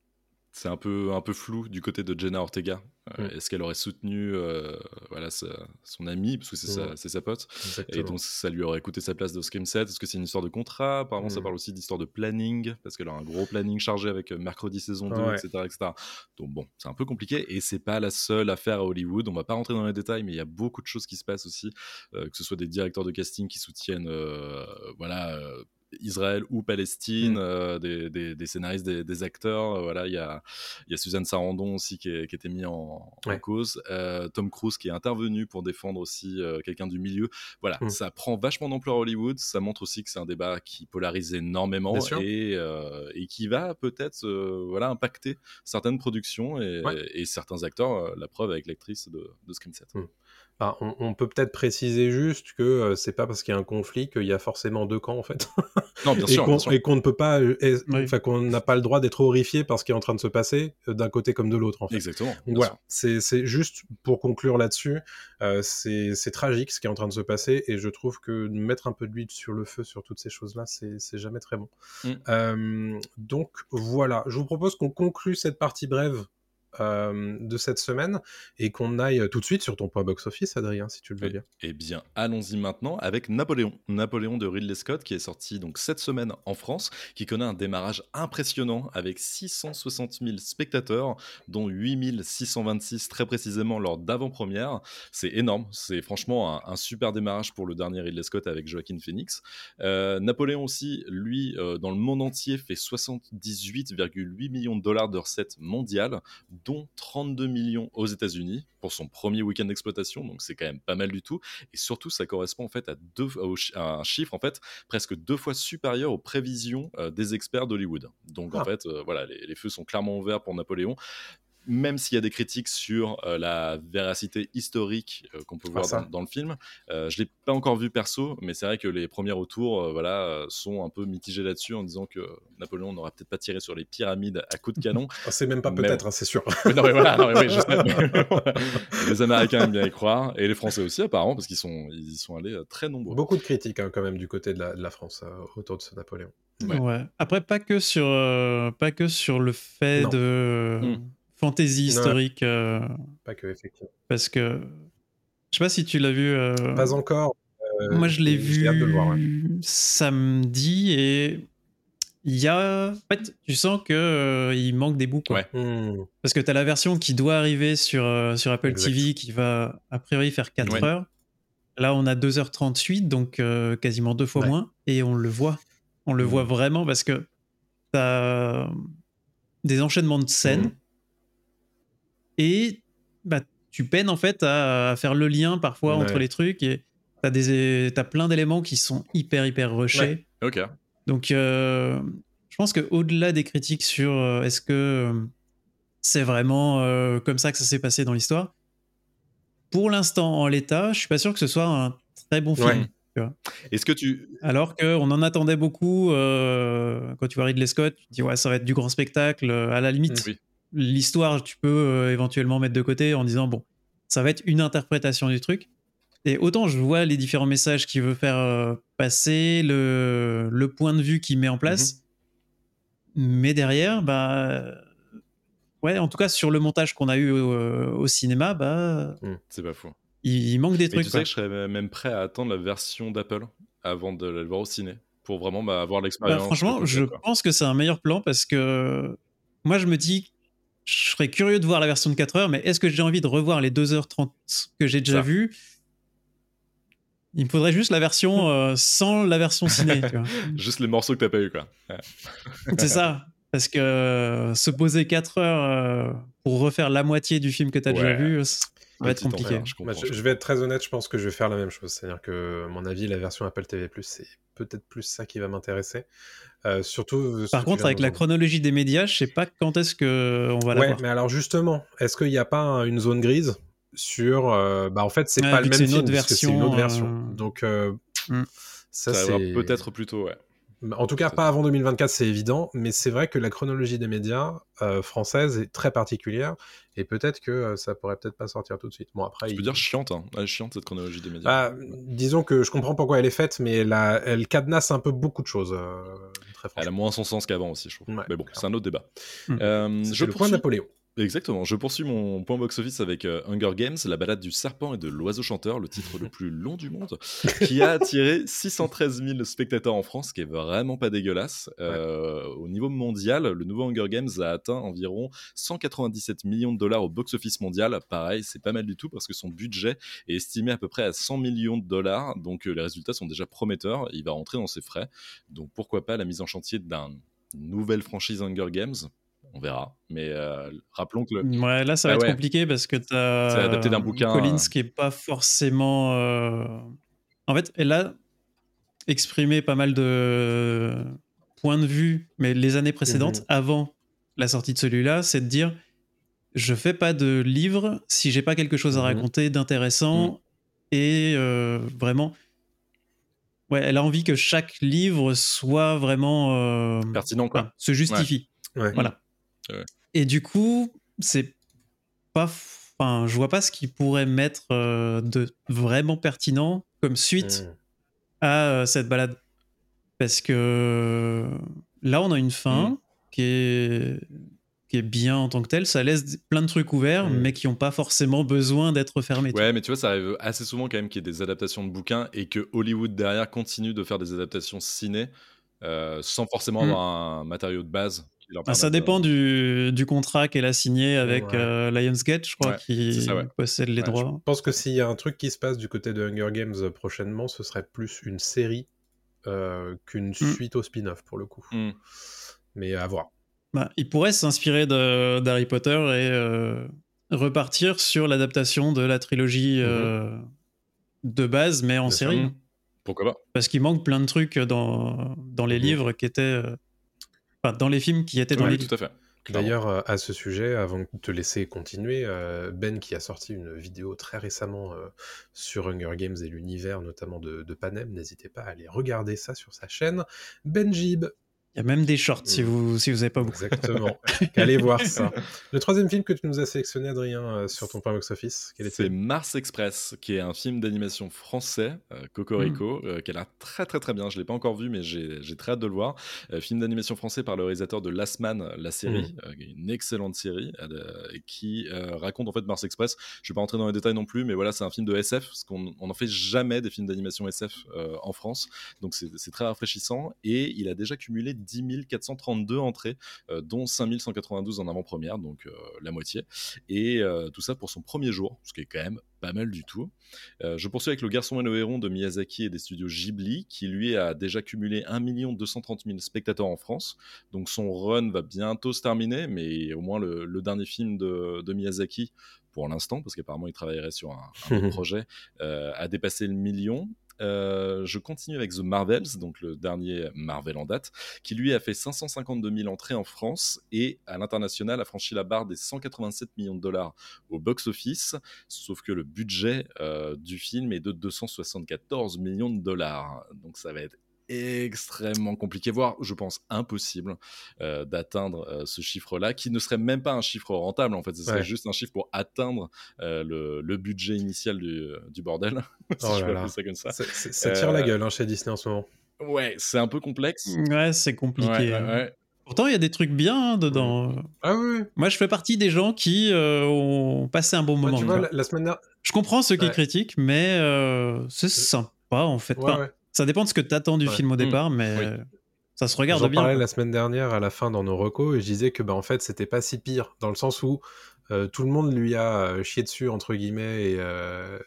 c'est un peu, un peu flou du côté de Jenna Ortega. Euh, mm. Est-ce qu'elle aurait soutenu euh, voilà, son ami, parce que c'est sa, sa, pote, et donc ça lui aurait coûté sa place de Scream 7 Est-ce que c'est une histoire de contrat? Apparemment, ça mm. parle aussi d'histoire de planning, parce qu'elle a un gros planning chargé avec euh, mercredi saison 2, etc., etc. Donc bon, c'est un peu compliqué, et c'est pas la seule affaire à Hollywood. On va pas rentrer dans les détails, mais il y a beaucoup de choses qui se passent aussi, que ce soit des directeurs de casting qui soutiennent voilà, Israël ou Palestine, mm. euh, des, scénaristes, des, acteurs. Euh, voilà, il y a, y a Suzanne Sarandon aussi qui, qui était mis en, cause. Euh, Tom Cruise qui est intervenu pour défendre aussi quelqu'un du milieu. Voilà, mm. ça prend vachement d'ampleur à Hollywood. Ça montre aussi que c'est un débat qui polarise énormément et, et, qui va peut-être voilà, impacter certaines productions et, certains acteurs. la preuve avec l'actrice de, de Scream 7 on, peut peut-être préciser juste que euh, c'est pas parce qu'il y a un conflit qu'il y a forcément deux camps en fait. Non, bien sûr. et qu'on ne peut pas, euh, enfin qu'on n'a pas le droit d'être horrifié par ce qui est en train de se passer euh, d'un côté comme de l'autre. En fait. Exactement. voilà, c'est juste pour conclure là-dessus, c'est tragique ce qui est en train de se passer et je trouve que mettre un peu d'huile sur le feu sur toutes ces choses-là, c'est jamais très bon. Mm. donc voilà, je vous propose qu'on conclue cette partie brève euh, de cette semaine et qu'on aille tout de suite sur ton point box-office, Adrien, si tu le veux bien. Eh bien, allons-y maintenant avec Napoléon. Napoléon de Ridley Scott qui est sorti donc cette semaine en France, qui connaît un démarrage impressionnant avec 660 000 spectateurs, dont 8 626 très précisément lors d'avant-première. C'est énorme, c'est franchement un, super démarrage pour le dernier Ridley Scott avec Joaquin Phoenix. Euh, Napoléon aussi, lui, euh, dans le monde entier, fait 78,8 millions de dollars de recettes mondiales, dont 32 millions aux États-Unis pour son premier week-end d'exploitation, donc c'est quand même pas mal du tout. Et surtout, ça correspond en fait à, deux, un chiffre en fait presque deux fois supérieur aux prévisions euh, des experts d'Hollywood. Donc en ah. fait, euh, voilà, les, les, feux sont clairement ouverts pour Napoléon même s'il y a des critiques sur euh, la véracité historique euh, qu'on peut voir dans, le film, euh, je l'ai pas encore vu perso, mais c'est vrai que les premiers retours, voilà, sont un peu mitigés là-dessus en disant que Napoléon n'aura peut-être pas tiré sur les pyramides à coups de canon. Ah, c'est même pas peut-être, hein, c'est sûr. non mais voilà, oui, je sais, les Américains aiment bien y croire et les Français aussi apparemment parce qu'ils sont ils y sont allés très nombreux. Beaucoup de critiques hein, quand même du côté de la, France autour de ce Napoléon. Ouais. Après pas que sur pas que sur le fait de hmm fantasy historique. Euh, pas que, effectivement. Parce que. Je sais pas si tu l'as vu. Euh, pas encore. Euh, Moi, je l'ai vu samedi et il y a. En fait, tu sens que il manque des bouts. Quoi. Hmm. Parce que tu as la version qui doit arriver sur, sur Apple TV qui va a priori faire 4 heures. Là, on a 2h38, donc quasiment deux fois moins. Et on le voit. On le hmm. voit vraiment parce que tu as des enchaînements de scènes. Hmm. Et bah, tu peines en fait à, faire le lien parfois entre les trucs et t'as des as plein d'éléments qui sont hyper hyper rushés. Ok. Donc euh, je pense que au-delà des critiques sur euh, est-ce que c'est vraiment comme ça que ça s'est passé dans l'histoire. Pour l'instant, en l'état, je suis pas sûr que ce soit un très bon film. Est-ce que tu. Alors qu'on en attendait beaucoup quand tu vois Ridley Scott, tu dis ouais, ça va être du grand spectacle. À la limite, l'histoire, tu peux éventuellement mettre de côté en disant bon, ça va être une interprétation du truc. Et autant je vois les différents messages qu'il veut faire euh, passer, le, le, point de vue qu'il met en place, mhm. mais derrière, bah. Ouais, en tout cas, sur le montage qu'on a eu au, cinéma, bah. Hmm, c'est pas fou. Il, manque des trucs. Tu sais que je serais même prêt à attendre la version d'Apple avant de le voir au ciné pour vraiment bah, avoir bah, l'expérience. franchement, je pense que c'est un meilleur plan parce que moi, je me dis, je serais curieux de voir la version de 4 heures, mais est-ce que j'ai envie de revoir les 2h30 que j'ai déjà vues? Il me faudrait juste la version euh, sans la version ciné. juste les morceaux que t'as pas eu, quoi. c'est ça. Parce que euh, se poser 4 heures euh, pour refaire la moitié du film que t'as déjà vu, va être compliqué. Bah, je, vais être très honnête, je pense que je vais faire la même chose. C'est-à-dire que, à mon avis, la version Apple TV, c'est peut-être plus ça qui va m'intéresser. surtout. Par contre, avec la chronologie des médias, je sais pas quand est-ce qu'on va la Ouais, mais alors justement, est-ce qu'il n'y a pas une zone grise sur euh, bah en fait c'est pas le même film c'est une autre version euh, donc euh, mm. ça, c'est peut-être plutôt ouais en tout cas, pas avant 2024, c'est évident, mais c'est vrai que la chronologie des médias française est très particulière, et peut-être que ça pourrait peut-être pas sortir tout de suite. Bon, après, je peux dire chiante, hein. elle est chiante cette chronologie des médias. Bah, disons que je comprends pourquoi elle est faite, mais elle, elle cadenasse un peu beaucoup de choses. très elle a moins son sens qu'avant aussi, je trouve. mais bon, c'est un autre débat. Mm. je le point Napoléon. Exactement. Je poursuis mon point box-office avec euh, Hunger Games, la balade du serpent et de l'oiseau chanteur, le titre le plus long du monde, qui a attiré 613 000 spectateurs en France, ce qui est vraiment pas dégueulasse. Euh, au niveau mondial, le nouveau Hunger Games a atteint environ 197 millions de dollars au box-office mondial. Pareil, c'est pas mal du tout parce que son budget est estimé à peu près à 100 millions de dollars. Donc euh, les résultats sont déjà prometteurs. Il va rentrer dans ses frais. Donc pourquoi pas la mise en chantier d'une nouvelle franchise Hunger Games? On verra. Mais euh, rappelons que. Ouais, là, ça va ah être compliqué parce que tu as. Adapté d'un bouquin. Collins qui est pas forcément. Euh, en fait, elle a exprimé pas mal de points de vue, mais les années précédentes, mhm. avant la sortie de celui-là, c'est de dire je fais pas de livre si j'ai pas quelque chose à mhm. raconter d'intéressant mhm. et euh, vraiment. Ouais, elle a envie que chaque livre soit vraiment pertinent, quoi. se justifie. Voilà. Et du coup, c'est pas. Enfin, je vois pas ce qui pourrait mettre euh, de vraiment pertinent comme suite hmm. à euh, cette balade. Parce que là, on a une fin hmm. qui, est, qui est bien en tant que telle. Ça laisse plein de trucs ouverts, hmm. mais qui n'ont pas forcément besoin d'être fermés. Ouais, mais tu vois, ça arrive assez souvent quand même qu'il y ait des adaptations de bouquins et que Hollywood derrière continue de faire des adaptations ciné. Euh, sans forcément avoir un matériau de base bah, ça dépend du, du, contrat qu'elle a signé avec euh, Lionsgate, je crois, qui possède les droits. Je pense que s'il y a un truc qui se passe du côté de Hunger Games euh, prochainement, ce serait plus une série euh, qu'une mm. suite au spin-off, pour le coup. Mm. Mais à voir. Bah, il pourrait s'inspirer d'Harry Potter et repartir sur l'adaptation de la trilogie mm-hmm. de base, mais en série. Pourquoi pas Parce qu'il manque plein de trucs dans, dans les mm-hmm. livres qui étaient dans les films qui étaient dans les tout à fait. D'ailleurs, euh, à ce sujet, avant de te laisser continuer, euh, Ben qui a sorti une vidéo très récemment euh, sur Hunger Games et l'univers, notamment de, de Panem, n'hésitez pas à aller regarder ça sur sa chaîne. Benjib, il y a même des shorts si mm. vous si vous n'avez pas beaucoup. Exactement. Allez voir ça. Le troisième film que tu nous as sélectionné, Adrien, euh, sur ton point box office, C'est Mars Express, qui est un film d'animation français, euh, Cocorico, mm. euh, qui a l'air très très très bien. Je l'ai pas encore vu, mais j'ai très hâte de le voir. film d'animation français par le réalisateur de Last Man, la série, mm. une excellente série qui raconte en fait Mars Express. Je vais pas rentrer dans les détails non plus, mais voilà, c'est un film de SF, parce qu'on on en fait jamais des films d'animation SF en France, donc c'est très rafraîchissant et il a déjà cumulé 10 432 entrées, euh, dont 5 192 en avant-première, donc euh, la moitié. Et euh, tout ça pour son premier jour, ce qui est quand même pas mal du tout. je poursuis avec Le Garçon et le Héron de Miyazaki et des studios Ghibli, qui lui a déjà cumulé 1 230 000 spectateurs en France. Donc son run va bientôt se terminer, mais au moins le, dernier film de, Miyazaki pour l'instant, parce qu'apparemment il travaillerait sur un, projet, a dépassé le million. Euh, je continue avec The Marvels, donc le dernier Marvel en date, qui lui a fait 552 000 entrées en France et à l'international a franchi la barre des 187 millions de dollars au box-office, sauf que le budget euh, du film est de 274 millions de dollars. Donc ça va être extrêmement compliqué, voire je pense impossible euh, d'atteindre euh, ce chiffre-là, qui ne serait même pas un chiffre rentable en fait, ce serait juste un chiffre pour atteindre euh, le, budget initial du, bordel, si oh je peux ça comme ça. Ça tire la gueule hein, chez Disney en ce moment. Ouais, c'est un peu complexe. Ouais, c'est compliqué. Hein. Pourtant, il y a des trucs bien hein, dedans. Ah oui. Moi, je fais partie des gens qui ont passé un bon moment. tu vois, la, semaine dernière... Je comprends ceux qui critiquent, mais c'est sympa en fait. Ça dépend de ce que tu attends du film au mm. départ, mais ça se regarde bien. J'en parlais la semaine dernière à la fin dans nos recos et je disais que bah, en fait c'était pas si pire dans le sens où euh, tout le monde lui a euh, chié dessus entre guillemets et euh,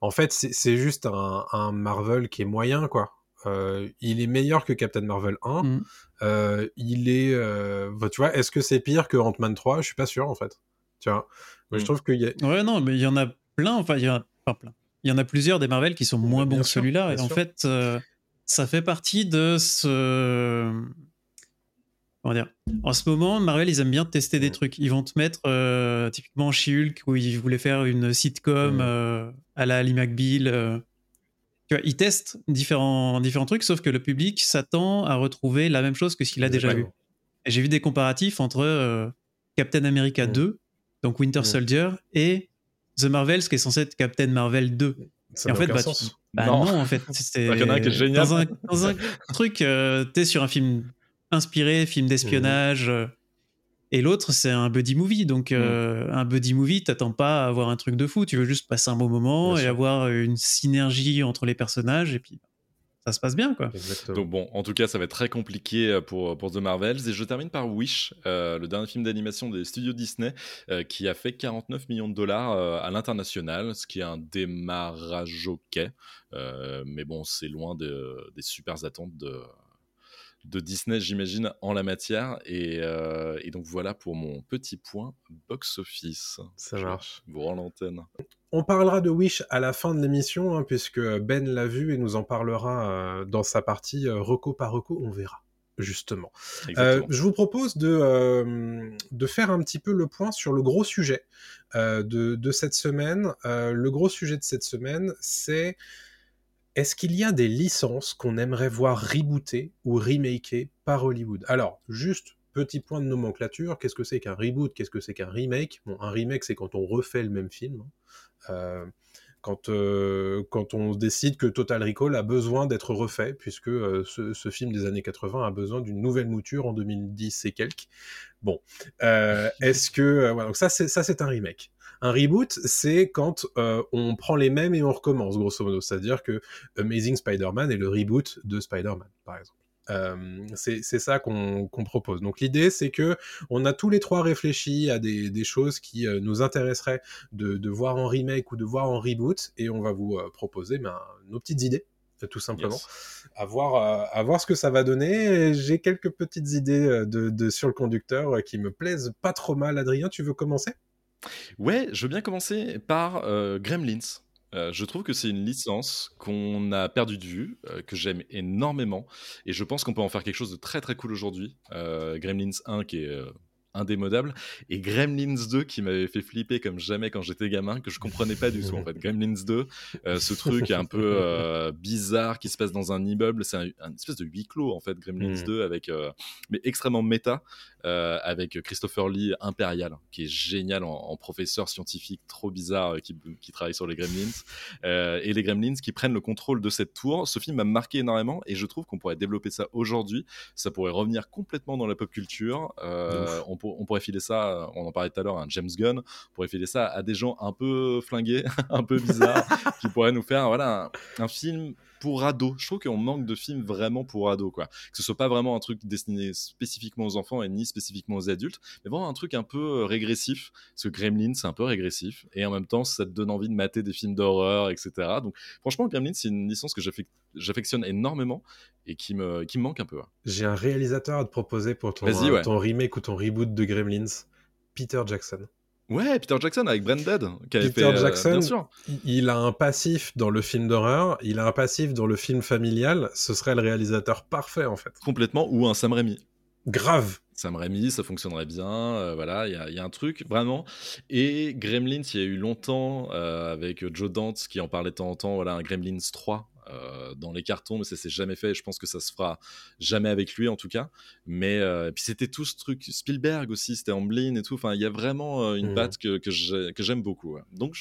en fait c'est juste un, Marvel qui est moyen quoi. il est meilleur que Captain Marvel 1. Mm. il est, bah, tu vois, est-ce que c'est pire que Ant-Man 3 Je suis pas sûr en fait. Tu vois, je mm. trouve qu'il y a. Ouais non, mais il y en a plein. Enfin, il y en a pas plein il y en a plusieurs des Marvel qui sont moins bons que celui-là. Et en fait, euh, ça fait partie de ce. Comment dire En ce moment, Marvel, ils aiment bien tester des trucs. Ils vont te mettre, euh, typiquement, She-Hulk, où ils voulaient faire une sitcom euh, à la Ali McBeal. Tu vois, ils testent différents, différents trucs, sauf que le public s'attend à retrouver la même chose que ce qu'il a déjà vu. Et j'ai vu des comparatifs entre Captain America 2, donc Winter Soldier, et The Marvels qui est censé être Captain Marvel 2. Ça et en fait, bah, bah non. en fait, c'était dans un, dans un truc, euh, t'es sur un film inspiré, film d'espionnage, euh, et l'autre c'est un buddy movie. Donc euh, mm. un buddy movie, t'attends pas à avoir un truc de fou, tu veux juste passer un bon moment et avoir une synergie entre les personnages, et puis ça se passe bien quoi. Donc bon, en tout cas, ça va être très compliqué euh, pour, pour The Marvels. Et je termine par Wish, euh, le dernier film d'animation des studios Disney, euh, qui a fait 49 millions de dollars à l'international, ce qui est un démarrage ok. mais bon, c'est loin des super attentes de, de Disney, j'imagine, en la matière. Et, et, donc voilà pour mon petit point box-office. Ça marche. vous rends l'antenne. On parlera de Wish à la fin de l'émission, hein, puisque Ben l'a vu et nous en parlera euh, dans sa partie euh, reco par reco, on verra justement. Euh, je vous propose de, de faire un petit peu le point sur le gros sujet de, de, cette semaine. le gros sujet de cette semaine, c'est est-ce qu'il y a des licences qu'on aimerait voir rebootées ou remakées par Hollywood? Alors, juste petit point de nomenclature, qu'est-ce que c'est qu'un reboot? Qu'est-ce que c'est qu'un remake? Bon, un remake, c'est quand on refait le même film. Hein. Euh, quand, euh, quand on décide que Total Recall a besoin d'être refait, puisque euh, ce, film des années 80 a besoin d'une nouvelle mouture en 2010 et quelques. Bon, est-ce que... donc ça, c'est, ça, c'est un remake. Un reboot, c'est quand on prend les mêmes et on recommence, grosso modo. C'est-à-dire que Amazing Spider-Man est le reboot de Spider-Man, par exemple. Euh, c'est ça qu'on propose. Donc l'idée, c'est que on a tous les trois réfléchi à des, choses qui euh, nous intéresseraient de, voir en remake ou de voir en reboot, et on va vous euh, proposer ben, nos petites idées tout simplement, à, voir, à voir ce que ça va donner. J'ai quelques petites idées de, sur le conducteur qui me plaisent pas trop mal. Adrien, tu veux commencer? Ouais, je veux bien commencer par Gremlins. Euh, je trouve que c'est une licence qu'on a perdu de vue, euh, que j'aime énormément, et je pense qu'on peut en faire quelque chose de très très cool aujourd'hui. Euh, Gremlins 1 qui est indémodable et Gremlins 2 qui m'avait fait flipper comme jamais quand j'étais gamin que je comprenais pas du tout en fait Gremlins 2 euh, ce truc un peu euh, bizarre qui se passe dans un immeuble c'est un, espèce de huis clos en fait Gremlins 2 hmm. avec euh, mais extrêmement méta avec Christopher Lee impérial qui est génial en, professeur scientifique trop bizarre qui, qui, travaille sur les Gremlins. Et les Gremlins qui prennent le contrôle de cette tour. Ce film m'a marqué énormément et je trouve qu'on pourrait développer ça aujourd'hui. Ça pourrait revenir complètement dans la pop culture. On on pourrait filer ça, euh, on en parlait tout à l'heure, un James Gunn, on pourrait filer ça à des gens un peu flingués, un peu bizarres, qui pourraient nous faire voilà, un, film pour ados. Je trouve qu'on manque de films vraiment pour ados, quoi. Que ce soit pas vraiment un truc destiné spécifiquement aux enfants et ni spécifiquement aux adultes, mais vraiment un truc un peu euh, régressif. Parce que Gremlins, c'est un peu régressif. Et en même temps, ça te donne envie de mater des films d'horreur, etc. Donc, franchement, Gremlins, c'est une licence que j'affectionne énormément et qui me, qui me manque un peu. J'ai un réalisateur à te proposer pour ton, ton remake ou ton reboot de Gremlins, Peter Jackson. Ouais, Peter Jackson avec Branded. Qui Peter fait, Jackson, bien sûr. il a un passif dans le film d'horreur, il a un passif dans le film familial. Ce serait le réalisateur parfait en fait. Complètement, ou un Sam Raimi. Grave. Sam Raimi, ça fonctionnerait bien. Euh, voilà, il y, a un truc vraiment. Et Gremlins, il y a eu longtemps euh, avec Joe Dante qui en parlait de temps en temps. Voilà, un Gremlins 3 euh, dans les cartons, mais ça s'est jamais fait. Et je pense que ça se fera jamais avec lui en tout cas. Mais puis c'était tout ce truc Spielberg aussi, c'était Amblin et tout. Enfin, il y a vraiment une mmh. patte que, que j'aime beaucoup. Donc,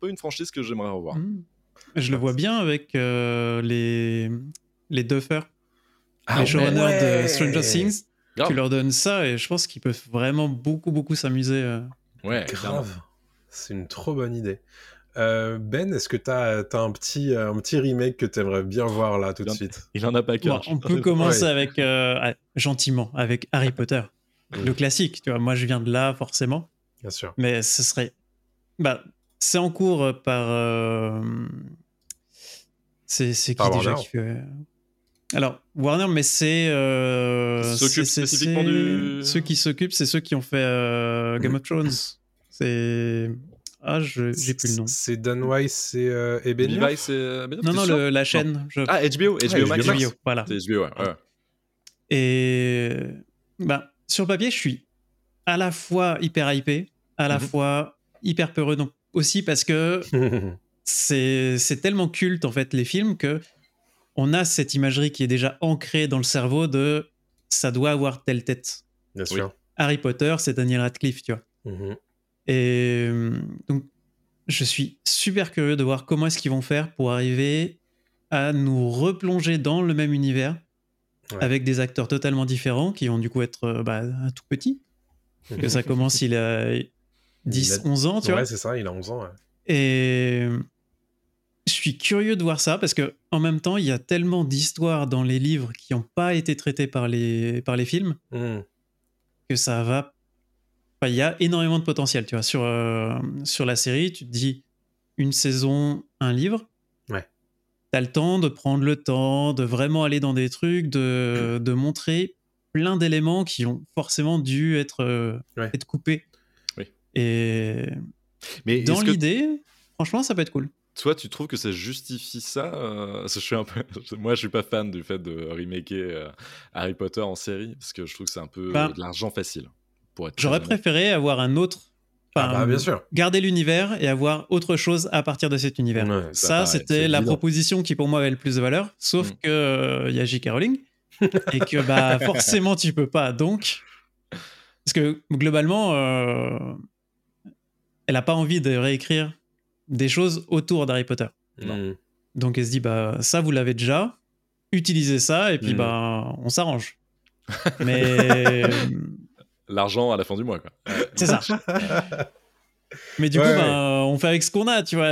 pas une franchise que j'aimerais revoir. Mmh. Je le vois bien avec les les Duffer, ah, les showrunners de Stranger Things tu leur donnes ça et je pense qu'ils peuvent vraiment beaucoup, beaucoup s'amuser. Euh. Ouais, grave. C'est une trop bonne idée. Euh, ben, est-ce que tu as, un, petit, un petit remake que tu aimerais bien voir là tout de suite? Il en a pas qu'un. on peut commencer avec, euh, ah, gentiment, avec Harry Potter. Le classique, tu vois. Moi, je viens de là, forcément. Bien sûr. Mais ce serait. Bah, c'est en cours par. C'est qui déjà qui fait. Alors, Warner, mais c'est. Euh, spécifiquement du. Ceux qui s'occupent, c'est ceux qui ont fait euh, Game of Thrones. C'est. Ah, j'ai plus le nom. C'est Dan Weiss et, euh, et euh, Non, non, la chaîne. Ah, HBO, HBO, Max. HBO, voilà. C'est HBO, ouais. ouais. Et. Ben, sur le papier, je suis à la fois hyper hypé, à la mhm. fois hyper peureux. Donc, aussi parce que c'est tellement culte, en fait, les films, que on a cette imagerie qui est déjà ancrée dans le cerveau de ça doit avoir telle tête. Bien sûr. Harry Potter, c'est Daniel Radcliffe, tu vois. Mm-hmm. Et euh, donc, je suis super curieux de voir comment est-ce qu'ils vont faire pour arriver à nous replonger dans le même univers avec des acteurs totalement différents qui vont du coup être euh, bah, tout petits. que ça commence, il a 10, 11 ans, tu vois. Ouais, c'est ça, il a 11 ans. Et je suis curieux de voir ça parce que en même temps, il y a tellement d'histoires dans les livres qui n'ont pas été traitées par les, par les films hmm. que ça va. Il y a énormément de potentiel, tu vois. Sur, euh, sur la série, tu te dis une saison, un livre. Ouais. Tu as le temps de prendre le temps, de vraiment aller dans des trucs, de, de montrer plein d'éléments qui ont forcément dû être, euh, être coupés. Oui. Et Mais dans l'idée, franchement, ça peut être cool. Toi, tu trouves que ça justifie ça euh, je suis un peu... Moi, je suis pas fan du fait de remaker euh, Harry Potter en série, parce que je trouve que c'est un peu bah, de l'argent facile. J'aurais préféré avoir un autre. Ah bah, bien sûr. Garder l'univers et avoir autre chose à partir de cet univers. ça, c'était la proposition qui pour moi avait le plus de valeur, sauf mm. que euh, y a J.K. Rowling et que bah forcément tu peux pas. Donc, parce que globalement, elle a pas envie de réécrire des choses autour d'Harry Potter. Hmm. Donc elle se dit bah ça vous l'avez déjà, utilisez ça et puis hmm. bah on s'arrange. Mais l'argent à la fin du mois quoi. C'est ça. Mais du coup bah, on fait avec ce qu'on a, tu vois.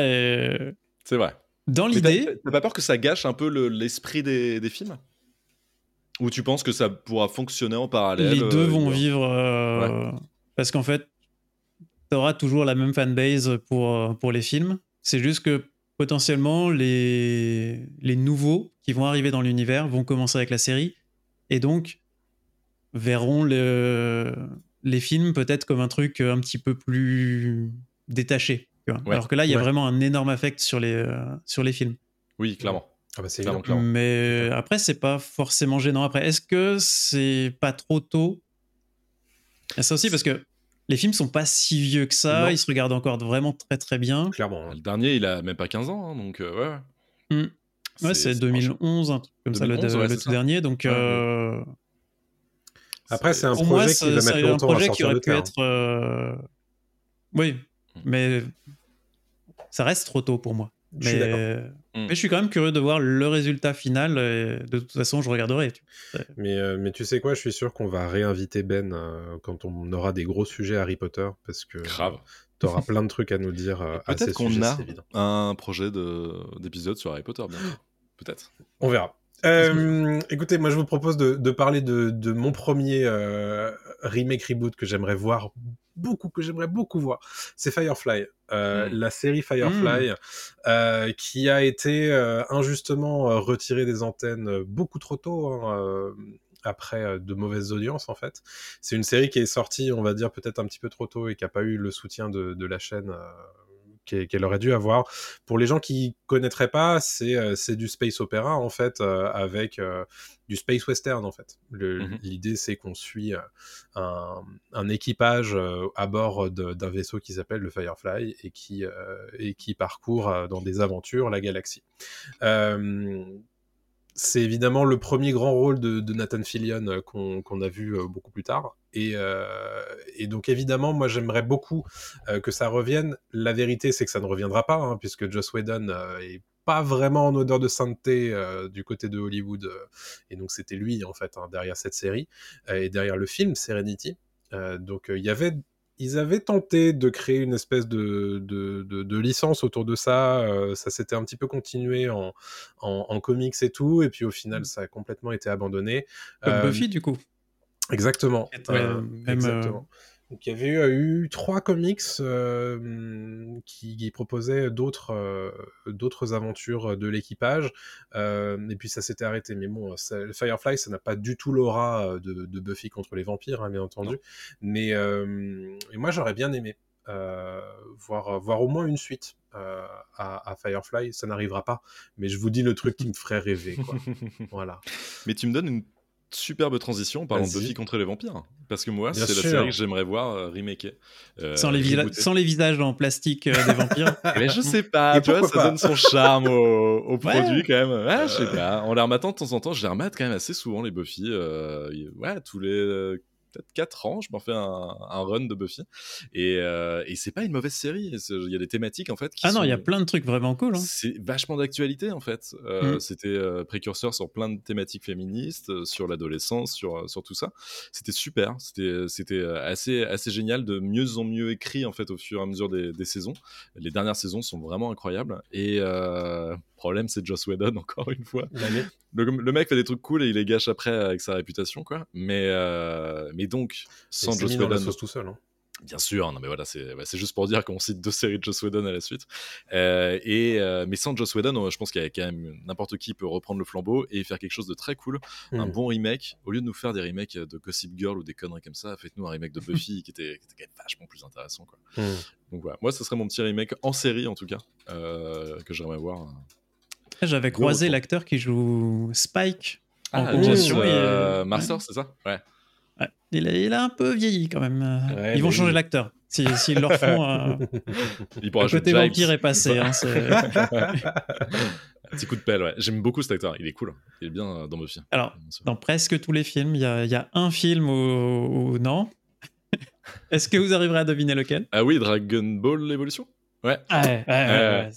C'est vrai. Dans l'idée. T'as pas peur que ça gâche un peu l'esprit des, des, films? Ou tu penses que ça pourra fonctionner en parallèle Les deux euh, vont vivre. Euh, parce qu'en fait, aura toujours la même fanbase pour, euh, pour les films. C'est juste que potentiellement, les, les nouveaux qui vont arriver dans l'univers vont commencer avec la série et donc verront le, les films peut-être comme un truc un petit peu plus détaché. Alors que là, il y a vraiment un énorme affect sur les, euh, sur les films. Oui, clairement. Ah bah clairement, Mais après, c'est pas forcément gênant. Après, est-ce que c'est pas trop tôt? Ça aussi, parce que les films sont pas si vieux que ça, ils se regardent encore vraiment très très bien. Clairement. Le dernier, il a même pas 15 ans, hein, donc euh, ouais. Hmm. Ouais, c'est 2011, un truc comme ça, le, tout dernier. Donc, euh, Après, c'est un projet qui va mettre longtemps un projet qui aurait pu être. Euh, oui, hmm. mais ça reste trop tôt pour moi. Mais, mm. mais, je suis quand même curieux de voir le résultat final. Et de toute façon, je regarderai. Mais, euh, mais tu sais quoi, je suis sûr qu'on va réinviter Ben euh, quand on aura des gros sujets Harry Potter. Parce que tu auras plein de trucs à nous dire. Peut-être qu'on a un projet d'épisode sur Harry Potter Peut-être. On verra. Écoutez, moi je vous propose de, de parler de, de, mon premier remake reboot que j'aimerais voir beaucoup, que j'aimerais beaucoup voir, c'est Firefly. Euh, mm. La série Firefly, mm. euh, qui a été euh, injustement retirée des antennes beaucoup trop tôt. Hein, après de mauvaises audiences en fait. C'est une série qui est sortie, on va dire peut-être un petit peu trop tôt et qui a pas eu le soutien de, de la chaîne qu'elle aurait dû avoir. Pour les gens qui connaîtraient pas, c'est euh, du space opéra en fait, euh, avec euh, du space western en fait. Mmh l'idée c'est qu'on suit un, un, équipage à bord d'un vaisseau qui s'appelle le Firefly et qui, et qui parcourt dans des aventures la galaxie c'est évidemment le premier grand rôle de, Nathan Fillion euh, qu'on a vu euh, beaucoup plus tard. Euh, et, donc évidemment, moi j'aimerais beaucoup que ça revienne. La vérité, c'est que ça ne reviendra pas, hein, puisque Joss Whedon est pas vraiment en odeur de sainteté du côté de Hollywood. et donc c'était lui en fait hein, derrière cette série et derrière le film Serenity. donc il y avait ils avaient tenté de créer une espèce de, de, licence autour de ça. Euh, ça s'était un petit peu continué en, en, comics et tout. Et puis au final, mmh. ça a complètement été abandonné. Comme euh, Buffy, du coup. Exactement. Euh, exactement. Donc il y avait eu, trois comics euh, qui, proposaient d'autres euh, d'autres aventures de l'équipage, euh, et puis ça s'était arrêté. Mais bon, Firefly, ça n'a pas du tout l'aura de, Buffy contre les vampires, hein, bien entendu. Mais moi, j'aurais bien aimé voir, voir au moins une suite à, Firefly. Ça n'arrivera pas, mais je vous dis le truc qui me ferait rêver. voilà. Mais tu me donnes une superbe transition en parlant de Buffy contre les vampires. Parce que moi, c'est la série que j'aimerais voir euh, remake euh, sans, les sans les visages en plastique euh, des vampires. Mais je sais pas, tu vois, ça donne son charme au, produit quand même. Ouais, je sais pas. On les remate de temps en temps, je les remate quand même assez souvent, les Buffy. ouais, tous les peut-être 4 ans, je m'en fais un, run de Buffy. Et, euh, et c'est pas une mauvaise série. Il y a des thématiques en fait. ah non, il y a plein de trucs vraiment cool. Hein. C'est vachement d'actualité en fait. Euh, mm. C'était euh, précurseur sur plein de thématiques féministes, sur l'adolescence, sur, sur tout ça. C'était super. C'était assez, assez génial, de mieux en mieux écrit en fait au fur et à mesure des, des saisons. Les dernières saisons sont vraiment incroyables. Et problème, c'est Joss Whedon, encore une fois. Le, mec fait des trucs cool et il les gâche après avec sa réputation, quoi. Mais, euh, mais donc, sans Joss Whedon. tout seul. Hein. Bien sûr, non mais voilà, c'est juste pour dire qu'on cite deux séries de Joss Whedon à la suite. Euh, et, euh, mais sans Joss Whedon, je pense qu'il y a quand même n'importe qui peut reprendre le flambeau et faire quelque chose de très cool, un hmm. bon remake. Au lieu de nous faire des remakes de Gossip Girl ou des conneries comme ça, faites-nous un remake de Buffy qui, était, qui, était, quand même vachement plus intéressant. Quoi. Hmm. Donc voilà, moi, ce serait mon petit remake en série en tout cas, que j'aimerais voir. J'avais croisé l'acteur qui joue Spike en ah, euh, Master, c'est ça? Ouais. Il, a, il, a, un peu vieilli quand même. Ils vont changer l'acteur. S'ils si, leur font. Euh... Il pourra le côté vampire est passé. Hein, un petit coup de pelle, ouais. J'aime beaucoup cet acteur. Il est cool. Il est bien euh, dans Buffy. Alors, dans presque tous les films, il y a, y a, un film où, où non. Est-ce que vous arriverez à deviner lequel? Ah oui, Dragon Ball Evolution? Ouais. ouais, ouais,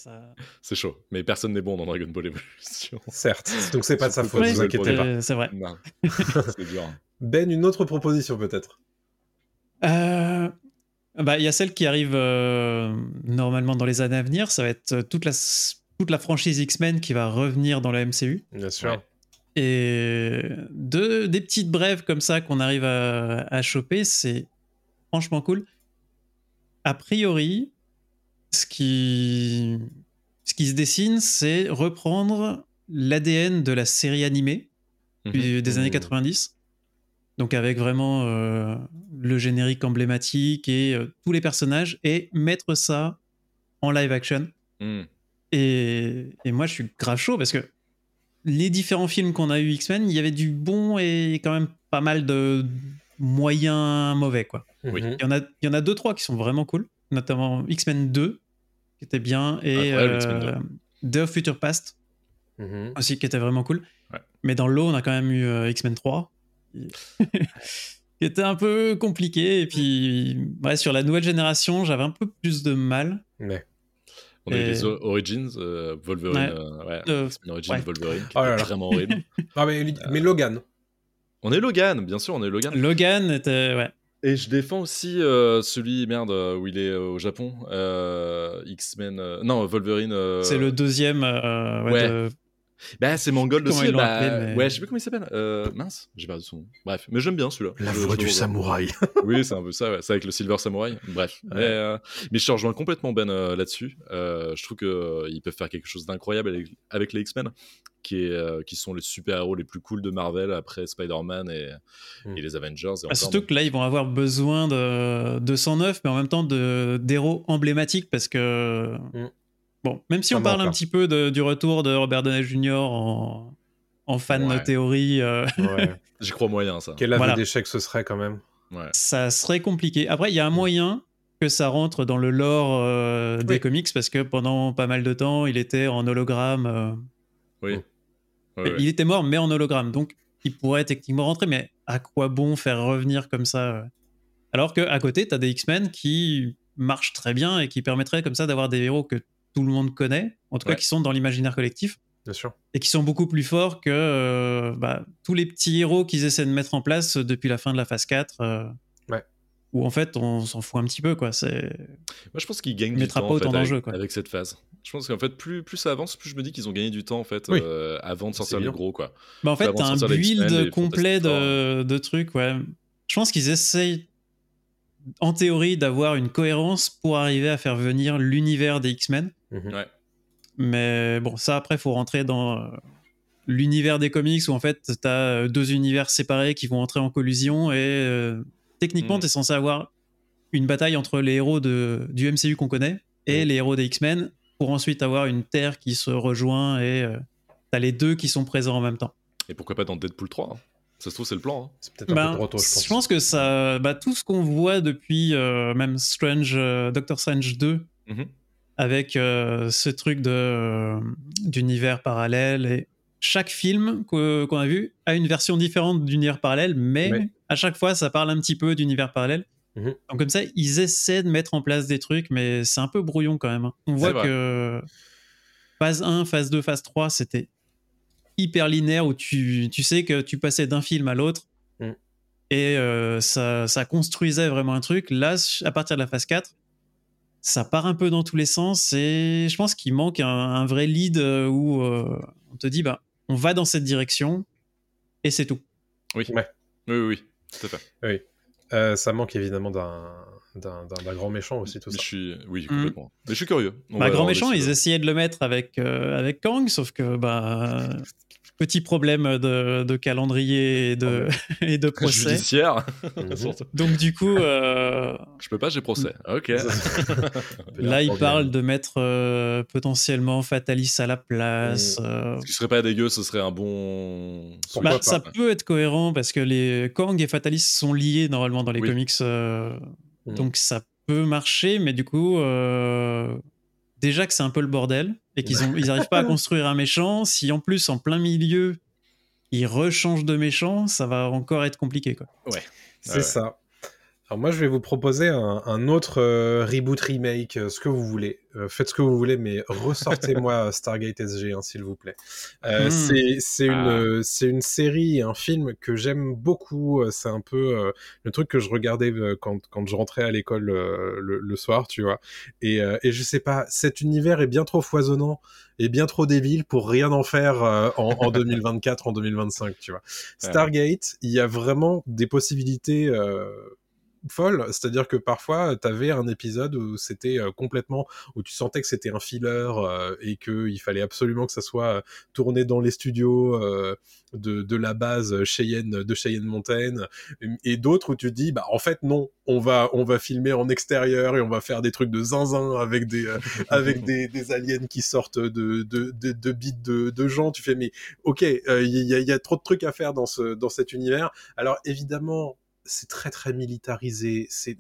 C'est chaud. Mais personne n'est bon dans Dragon Ball Evolution. Certes. Donc c'est pas de sa faute, ne vous inquiétez pas. C'est vrai. c'est dur. Ben, une autre proposition peut-être euh, bah, Il y a celle qui arrive euh, normalement dans les années à venir. Ça va être toute la, toute la franchise X-Men qui va revenir dans la MCU. Bien sûr. Et de, des petites brèves comme ça qu'on arrive à, à choper, c'est franchement cool. A priori, ce qui, ce qui se dessine, c'est reprendre l'ADN de la série animée mhm. des années 90. Donc avec vraiment euh, le générique emblématique et euh, tous les personnages et mettre ça en live action. Mhm. Et, et, moi je suis grave chaud parce que les différents films qu'on a eu X-Men, il y avait du bon et quand même pas mal de moyens mauvais quoi. Il, y en a, il y en a deux trois qui sont vraiment cool notamment X-Men 2, qui était bien, et euh, The Future Past, mhm. aussi, qui était vraiment cool. Mais dans l'eau, on a quand même eu euh, X-Men 3, qui... était un peu compliqué. Et puis, ouais, sur la nouvelle génération, j'avais un peu plus de mal. Mais... On a eu les Origins, euh, Wolverine, ouais. X-Men Origins, Wolverine, qui oh était vraiment horrible. ah, mais, mais Logan. On est Logan, bien sûr, on est Logan. Logan était, ouais. Et je défends aussi euh, celui, merde, où il est euh, au Japon. Euh, X-Men. non, Wolverine. C'est le deuxième. ouais. Bah, c'est Mangold aussi. Bah, ouais, je sais plus comment il s'appelle. mince, j'ai perdu son nom. Bref, mais j'aime bien celui-là. La voix du samouraï. oui, c'est un peu ça, ouais. C'est avec le Silver Samurai. Bref. Mais, mais, je te rejoins complètement Ben là-dessus. je trouve qu'ils peuvent faire quelque chose d'incroyable avec, avec, les X-Men qui, sont les super-héros les plus cool de Marvel après Spider-Man et, mm. et, les Avengers. Et bah, surtout que là, ils vont avoir besoin de 209, mais en même temps d'héros emblématiques parce que. Mm. Bon, même si on parle un petit peu de, du retour de Robert Downey Jr. en, en fan de théorie. J'y crois moyen, ça. Quel aveu d'échec ce serait quand même? Ça serait compliqué. Après, il y a un moyen que ça rentre dans le lore euh, des comics parce que pendant pas mal de temps, il était en hologramme. Euh. Oui. il était mort, mais en hologramme. Donc, il pourrait techniquement rentrer, mais à quoi bon faire revenir comme ça euh? Alors qu'à côté, tu as des X-Men qui marchent très bien et qui permettraient comme ça d'avoir des héros que tout le monde connaît, en tout cas qui sont dans l'imaginaire collectif. Bien sûr. Et qui sont beaucoup plus forts que bah, tous les petits héros qu'ils essaient de mettre en place depuis la fin de la phase 4 où en fait on s'en fout un petit peu quoi. C'est. Moi je pense qu'ils gagnent du temps avec, cette phase. Je pense qu'en fait plus, plus ça avance, plus je me dis qu'ils ont gagné du temps en fait euh, avant de sortir les gros quoi. Bah en fait t'as un build complet de, de, trucs ouais. Je pense qu'ils essayent en théorie d'avoir une cohérence pour arriver à faire venir l'univers des X-Men. Mhm. Ouais. Mais bon ça après faut rentrer dans euh, l'univers des comics où en fait t'as euh, deux univers séparés qui vont entrer en collusion et Techniquement, mm. tu es censé avoir une bataille entre les héros de, du MCU qu'on connaît et mm. les héros des X-Men pour ensuite avoir une Terre qui se rejoint et euh, tu as les deux qui sont présents en même temps. Et pourquoi pas dans Deadpool 3 hein Ça se trouve, c'est le plan. Hein. C'est peut-être un ben, peu je pense. Je pense que ça, bah, tout ce qu'on voit depuis euh, même Strange, euh, Doctor Strange 2, mm-hmm. avec ce truc de d'univers parallèle et chaque film qu'on a vu a une version différente d'univers parallèle, mais à chaque fois, ça parle un petit peu d'univers parallèle. Mhm. Donc comme ça, ils essaient de mettre en place des trucs, mais c'est un peu brouillon quand même. Hein. On voit que phase 1, phase 2, phase 3, c'était hyper linéaire où tu, tu, sais que tu passais d'un film à l'autre mhm. et euh, ça, ça, construisait vraiment un truc. Là, à partir de la phase 4, ça part un peu dans tous les sens et je pense qu'il manque un, vrai lead euh, où euh, on te dit bah on va dans cette direction et c'est tout. Oui. oui, oui, oui. Oui. Euh, ça manque évidemment d'un d'un grand méchant aussi tout ça. Je suis oui mm. complètement. Mais je suis curieux. bah, grand méchant, ils essayaient de le mettre avec euh, avec Kang, sauf que bah petit problème de, de calendrier et de, et de procès. Judiciaire. Mhm. Donc du coup... Euh... Je peux pas, j'ai procès. Ok. Là, il parle de mettre euh, potentiellement Fatalis à la place. Euh... Ce qui serait pas dégueu, ce serait un bon... Bah, ça peut être cohérent parce que les Kang et Fatalis sont liés normalement dans les comics. Mhm. Donc ça peut marcher, mais du coup... Euh, déjà que c'est un peu le bordel et qu'ils n'arrivent pas à construire un méchant, si en plus en plein milieu ils rechangent de méchant, ça va encore être compliqué quoi. Ouais, c'est ça. Alors moi, je vais vous proposer un, autre euh, reboot remake, euh, ce que vous voulez. Euh, faites ce que vous voulez, mais ressortez-moi Stargate SG, hein, s'il vous plaît. Hmm. C'est une, ah. une série, un film que j'aime beaucoup. C'est un peu le truc que je regardais quand, quand je rentrais à l'école le, soir, tu vois. Et, et je sais pas, cet univers est bien trop foisonnant et bien trop débile pour rien en faire en, en 2024, en 2025, tu vois. Stargate, il y a vraiment des possibilités folle, c'est-à-dire que parfois tu avais un épisode où c'était complètement où tu sentais que c'était un filler et que il fallait absolument que ça soit tourné dans les studios de, la base Cheyenne de Cheyenne Mountain et d'autres où tu dis bah en fait non, on va on va filmer en extérieur et on va faire des trucs de zinzin avec des avec des, aliens qui sortent de de de, de bits de, de gens, tu fais mais OK, il y, a, y a trop de trucs à faire dans ce dans cet univers. Alors évidemment c'est très très militarisé, c'est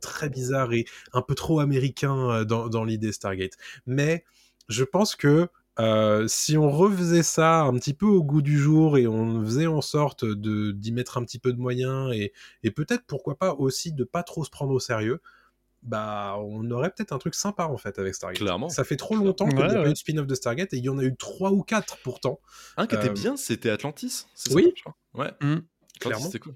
très bizarre et un peu trop américain euh, dans, dans l'idée Stargate. Mais je pense que euh, si on refaisait ça un petit peu au goût du jour et on faisait en sorte de d'y mettre un petit peu de moyens et, et peut-être pourquoi pas aussi de pas trop se prendre au sérieux, bah on aurait peut-être un truc sympa en fait avec Stargate. Clairement. Ça fait trop longtemps qu'il n'y a pas eu de spin-off de Stargate et il y en a eu trois ou quatre pourtant. Un qui était euh, bien, c'était Atlantis. Oui. Ça, ouais. Mmh. Clairement. C'était cool.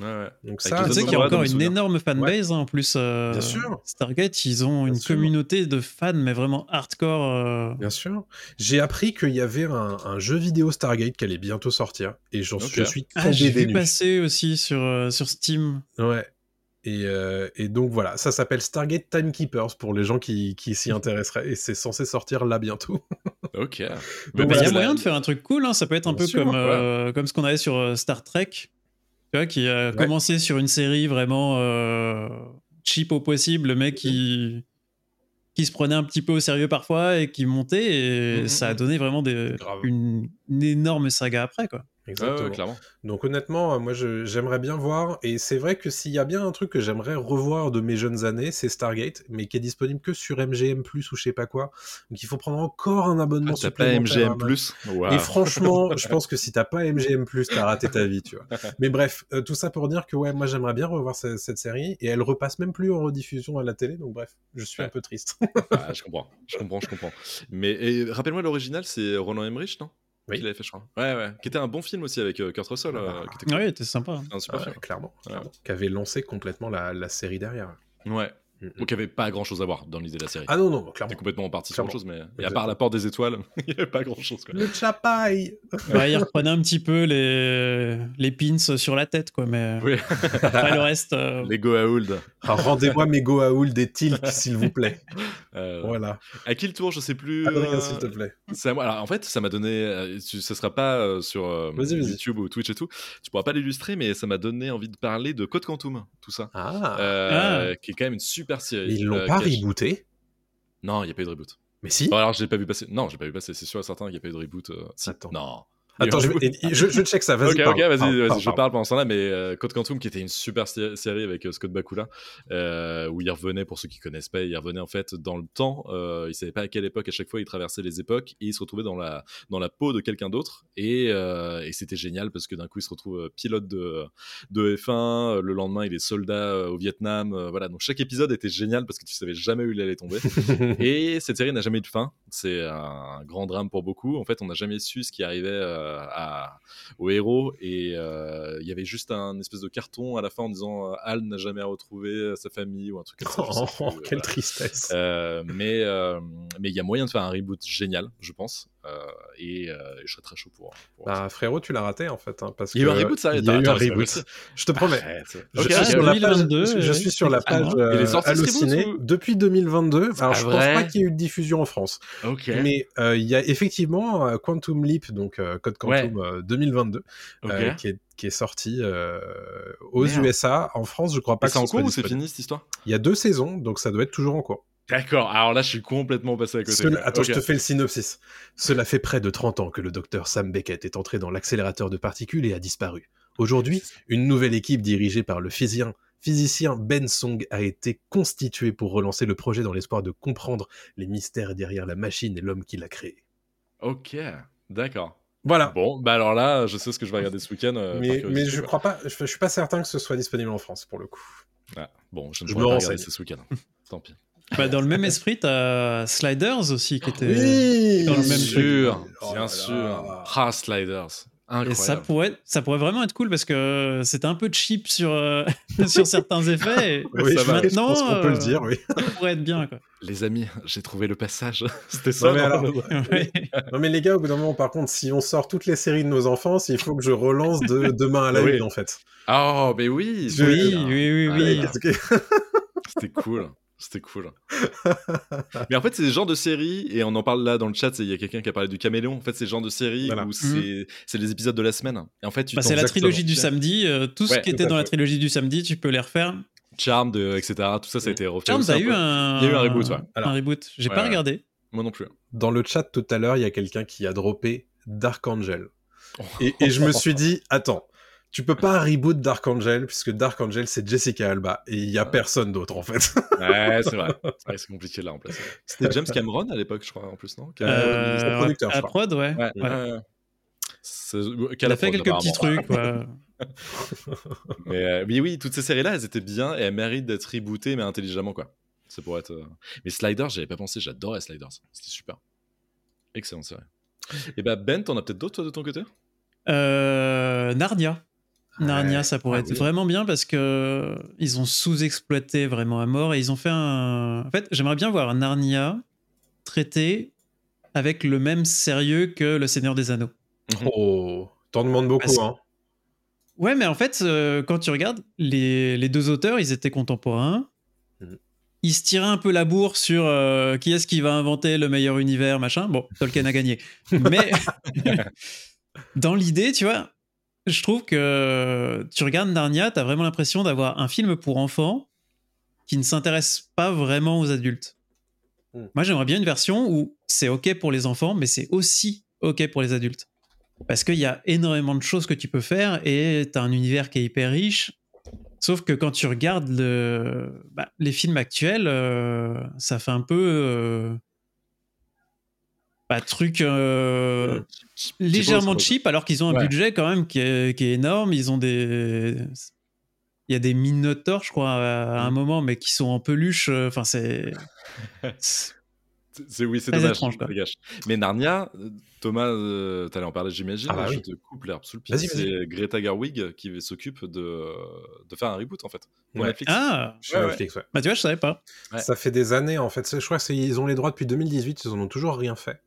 Ouais, Donc ça, tu sais qu'il y a encore une énorme fanbase hein, en plus. Euh, Bien sûr. Stargate, ils ont une communauté de fans, mais vraiment hardcore. Euh. Bien sûr. J'ai appris qu'il y avait un, jeu vidéo Stargate qui allait bientôt sortir, et j'en suis, je suis ah, J'ai vu passer aussi sur, euh, sur Steam. Ouais. Et, et, donc voilà, ça s'appelle Stargate Timekeepers pour les gens qui, qui s'y intéresseraient, et c'est censé sortir là bientôt. Ok. Il y a moyen de faire un truc cool, hein. ça peut être un peu comme, euh, comme ce qu'on avait sur Star Trek, tu vois, qui a commencé sur une série vraiment cheap au possible, le mec qui qui se prenait un petit peu au sérieux parfois et qui montait et mhm. ça a donné vraiment des, une, une, énorme saga après quoi. Exactement. Donc honnêtement, euh, moi j'aimerais bien voir, et c'est vrai que s'il y a bien un truc que j'aimerais revoir de mes jeunes années, c'est Stargate, mais qui est disponible que sur MGM+, ou je sais pas quoi. Donc il faut prendre encore un abonnement ah, supplémentaire. pas MGM+. Et franchement, je pense que si t'as pas MGM+, t'as raté ta vie, tu vois. Mais bref, euh, tout ça pour dire que ouais, moi j'aimerais bien revoir cette, série, et elle repasse même plus en rediffusion à la télé, donc bref, je suis un peu triste. ah, je comprends, je comprends, je comprends. Mais rappelle-moi l'original, c'est Roland Emmerich, non? Oui. Qu'il avait fait, je crois. Ouais, ouais. Qui était un bon film aussi avec euh, Kurt Russell. Ah, euh, qui était Oui, il était sympa. Un super film. Clairement. Qui avait lancé complètement la, la série derrière. Ouais. Mm, Donc il n'y avait pas grand chose à voir dans l'idée de la série. Ah non, non, clairement. C'était complètement parti sur autre chose, mais et à part la porte des étoiles, il n'y avait pas grand chose. Quoi. Le chapaille bah, Il reprenait un petit peu les, les pins sur la tête, quoi, mais oui. après le reste. Euh... Les Goa'uld. Ah, Rendez-moi mes Goa'uld et Tilk, s'il vous plaît. Euh, voilà. À qui le tour Je sais plus. Adrien, euh... s'il te plaît. Alors, en fait, ça m'a donné. Euh, ce ne sera pas euh, sur YouTube ou Twitch et tout. Tu pourras pas l'illustrer, mais ça m'a donné envie de parler de Code Quantum, tout ça. Ah. ah. Qui est quand même une super Ils l'ont pas rebooté? Non, il n'y a pas eu de reboot. Mais si Alors, j'ai pas vu passer. Non, j'ai pas vu passer. C'est sûr et certain qu'il n'y a pas eu de reboot. Attends. Non. Attends, je, je, je, check ça, vas-y. Ok, ok, vas-y, je parle pendant ce temps-là, mais euh, Code Quantum, qui était une super série avec euh, Scott Bakula, euh, où il revenait, pour ceux qui connaissent pas, il revenait en fait dans le temps, il savait pas à quelle époque, à chaque fois, il traversait les époques, et il se retrouvait dans la, dans la peau de quelqu'un d'autre, et, et c'était génial, parce que d'un coup, il se retrouve pilote de, de F1, le lendemain, il est soldat au Vietnam, voilà, donc chaque épisode était génial, parce que tu savais jamais où il allait tomber, et cette série n'a jamais eu de fin, c'est un grand drame pour beaucoup, en fait, on n'a jamais su ce qui arrivait à au héros et euh, il y avait juste un espèce de carton à la fin en disant euh, Al n'a jamais retrouvé euh, sa famille ou un truc comme ça. Oh, quelle tristesse. mais mais il y a moyen de faire un reboot génial, je pense. Et, je serais très chaud pour. bah, frérot, tu l'as raté en fait. Hein, parce il y a eu un reboot, ça Il y a eu un reboot. Je te promets. je, suis sur la page, je suis sur la page hallucinée depuis 2022. Alors, je pense pas qu'il y ait eu de diffusion en France. Mais il y a effectivement Quantum Leap, donc Code Quantum 2022, euh, qui, est, qui, est, sorti euh, aux USA. En France, je crois pas. C'est en cours ou c'est fini cette histoire? Il y a deux saisons, donc ça doit être toujours en cours. D'accord, alors là je suis complètement passé à côté. Attends, je te fais le synopsis. Cela fait près de 30 ans que le docteur Sam Beckett est entré dans l'accélérateur de particules et a disparu. Aujourd'hui, une nouvelle équipe dirigée par le physicien, physicien Ben Song a été constituée pour relancer le projet dans l'espoir de comprendre les mystères derrière la machine et l'homme qui l'a créé. Ok, d'accord. Voilà. Bon, bah alors là, je sais ce que je vais regarder ce week-end. Euh, mais, je crois pas, je, suis pas certain que ce soit disponible en France pour le coup. Ah, bon, je ne pourrais pas regarder ce week-end. Tant pis. Bah, dans le même esprit, t'as Sliders aussi qui était oui, dans le même sûr, Bien oh sûr. Ah, Sliders. Et ça pourrait, ça pourrait vraiment être cool parce que c'était un peu cheap sur, euh, sur certains effets. oui, ça maintenant, je pense qu'on peut le dire, oui. ça pourrait être bien. Quoi. Les amis, j'ai trouvé le passage. C'était ça. Non mais, alors... non mais, les gars, au bout d'un moment, par contre, si on sort toutes les séries de nos enfances, il faut que je relance de demain à la une, en fait. Oh, mais oui. Oui, oui, oui, oui. C'était cool. C'était cool. mais en fait, c'est ce genre de série, et on en parle là dans le chat, il y a quelqu'un qui a parlé du caméléon. En fait, c'est ce genre de série où mhm. c'est les épisodes de la semaine. Et en fait, bah, c'est la trilogie du samedi. Euh, tout ce qui était dans la trilogie du samedi, tu peux les refaire. Charm, etc. Tout ça, ça a été refait. Charm, a eu un... Il y a eu un reboot, ouais. un reboot. J'ai pas regardé. Moi non plus. Dans le chat tout à l'heure, il y a quelqu'un qui a droppé Dark Angel. et, et je me suis dit, attends, tu peux pas reboot Dark Angel puisque Dark Angel c'est Jessica Alba et il y a personne d'autre en fait. ouais, c'est vrai. C'est compliqué là en place. C'était James Cameron à l'époque, je crois, en plus, non? Euh, euh, producteur, je crois. prod, ouais. ouais. ouais. Il a fait quelques petits trucs. mais, euh, mais, oui, toutes ces séries-là, elles étaient bien et elles méritent d'être rebootées, mais intelligemment, quoi. C'est pour être. Mais Sliders, j'avais pas pensé, j'adorais Sliders. C'était super. Excellente série. Et bah, Ben, t'en as peut-être d'autres de ton côté? Euh, Narnia. Narnia, ça pourrait ah être vraiment bien parce que ils ont sous-exploité vraiment à mort et ils ont fait un. En fait, j'aimerais bien voir Narnia traité avec le même sérieux que Le Seigneur des Anneaux. Mhm. Oh, t'en demandes beaucoup, hein. Ouais, mais en fait, euh, quand tu regardes, les, les, deux auteurs, ils étaient contemporains. Mhm. il se tirait un peu la bourre sur euh, qui est-ce qui va inventer le meilleur univers, machin. Bon, Tolkien a gagné. Mais dans l'idée, tu vois, je trouve que tu regardes Narnia, tu as vraiment l'impression d'avoir un film pour enfants qui ne s'intéresse pas vraiment aux adultes. Hmm. Moi, j'aimerais bien une version où c'est OK pour les enfants, mais c'est aussi OK pour les adultes. Parce qu'il y a énormément de choses que tu peux faire et tu as un univers qui est hyper riche. Sauf que quand tu regardes le, bah, les films actuels, euh, ça fait un peu euh, bah, truc euh, légèrement cheap, alors qu'ils ont un budget quand même qui est, énorme. Ils ont des. Il y a des minotaures, je crois, à, un mm. moment, mais qui sont en peluche. Enfin, c'est. C'est oui, c'est dommage. Mais Narnia, Thomas, euh, tu allais en parler, j'imagine. Ah bah je te coupe l'herbe sous le pied. C'est Greta Gerwig qui s'occupe de, de faire un reboot en fait. Pour Netflix. Ah, Netflix, Bah tu vois, je savais pas. Ça fait des années en fait. Je crois qu'ils ont les droits depuis 2018. Ils en ont toujours rien fait.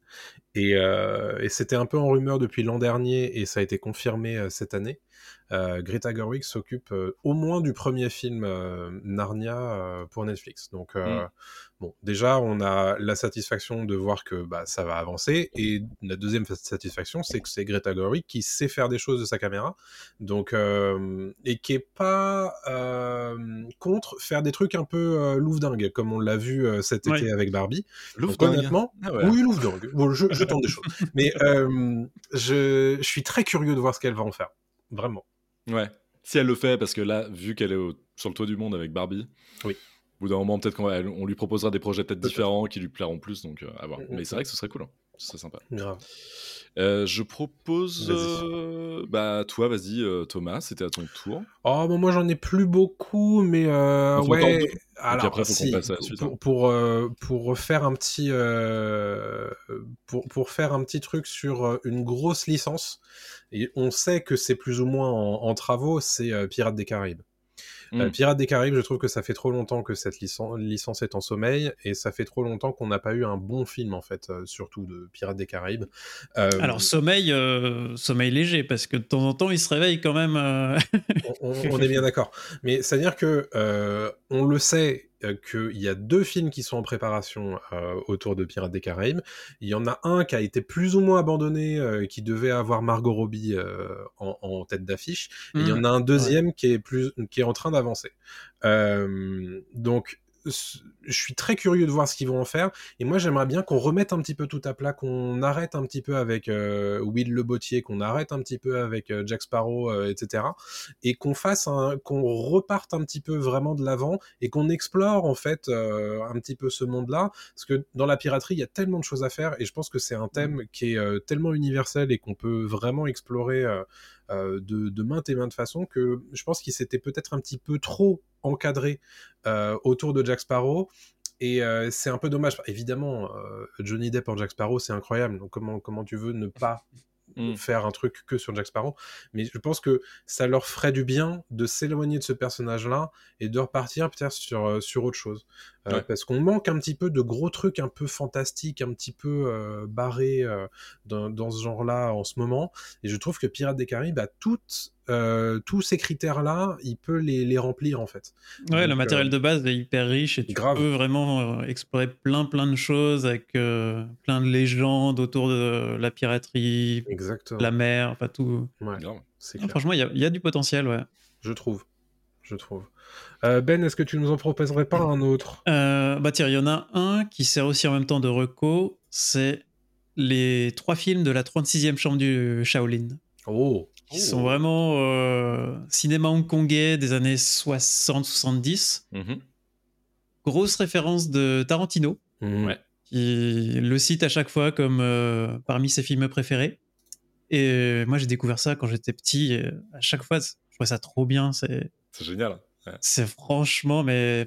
Et, euh, et c'était un peu en rumeur depuis l'an dernier et ça a été confirmé euh, cette année. Euh, Greta Gerwig s'occupe euh, au moins du premier film euh, Narnia pour Netflix. Donc, mm. bon, déjà, on a la satisfaction de voir que bah, ça va avancer. Et la deuxième satisfaction, c'est que c'est Greta Gerwig qui sait faire des choses de sa caméra. Donc, et qui est pas contre faire des trucs un peu louvdingue, comme on l'a vu cet été avec Barbie. honnêtement, ah oui, louvdingue. Bon, je, je, tente des choses. Mais je, je suis très curieux de voir ce qu'elle va en faire. Vraiment. Ouais. Si elle le fait, parce que là, vu qu'elle est sur le toit du monde avec Barbie, oui. au bout d'un moment, peut-être qu'on lui proposera des projets peut-être différents qui lui plairont plus, donc euh, à voir. Mm, mm, Mais c'est vrai que ce serait cool, hein. ce serait sympa. Grave. Euh, je propose. Euh, bah, toi, vas-y, Thomas, c'était à ton tour. Oh, bon, moi, j'en ai plus beaucoup, mais ouais. Alors, après, faut qu'on passe à la suite. Pour, hein. pour, pour, faire un petit. pour, pour faire un petit truc sur une grosse licence et on sait que c'est plus ou moins en, travaux, c'est euh, Pirates des Caraïbes. Euh, mm. Pirates des Caraïbes, je trouve que ça fait trop longtemps que cette licence, est en sommeil et ça fait trop longtemps qu'on n'a pas eu un bon film en fait, euh, surtout de Pirates des Caraïbes. Alors sommeil, sommeil léger parce que de temps en temps il se réveille quand même. on, on, est bien d'accord, mais c'est à dire que on le sait euh, qu'il y a deux films qui sont en préparation euh, autour de Pirates des Caraïbes. Il y en a un qui a été plus ou moins abandonné, euh, qui devait avoir Margot Robbie en, tête d'affiche. Et il y en mmh. a un deuxième qui est plus, qui est en train d'avancer. donc je suis très curieux de voir ce qu'ils vont en faire. Et moi, j'aimerais bien qu'on remette un petit peu tout à plat, qu'on arrête un petit peu avec euh, Will Le Bottier, qu'on arrête un petit peu avec euh, Jack Sparrow, euh, etc. Et qu'on fasse un, qu'on reparte un petit peu vraiment de l'avant et qu'on explore en fait un petit peu ce monde-là. Parce que dans la piraterie, il y a tellement de choses à faire et je pense que c'est un thème qui est tellement universel et qu'on peut vraiment explorer. De, de maintes et maintes façons que je pense qu'il s'était peut-être un petit peu trop encadré euh, autour de Jack Sparrow. Et euh, c'est un peu dommage. Évidemment, euh, Johnny Depp en Jack Sparrow, c'est incroyable. Donc comment, comment tu veux ne pas mm. faire un truc que sur Jack Sparrow Mais je pense que ça leur ferait du bien de s'éloigner de ce personnage-là et de repartir peut-être sur, sur autre chose. Parce qu'on manque un petit peu de gros trucs un peu fantastiques, un petit peu barrés dans, dans, ce genre-là en ce moment. Et je trouve que Pirates des Caraïbes a toutes euh, tous ces critères-là, il peut les, remplir en fait. Ouais, le matériel euh, de base est hyper riche et tu peux vraiment euh, explorer plein plein de choses avec plein de légendes autour de la piraterie, la mer, enfin tout. Ouais, ah, franchement, il y, a du potentiel, ouais. Je trouve. Je trouve. ben, est-ce que tu nous en proposerais pas un autre? Bah tiens, il y en a un qui sert aussi en même temps de reco, c'est les trois films de la 36e chambre du Shaolin. Oh qui sont vraiment euh, cinéma hongkongais des années 60-70. Mhm. Grosse référence de Tarantino, mhm. qui le cite à chaque fois comme euh, parmi ses films préférés. Et moi, j'ai découvert ça quand j'étais petit. à chaque fois, je trouvais ça trop bien. C'est génial. C'est franchement, mais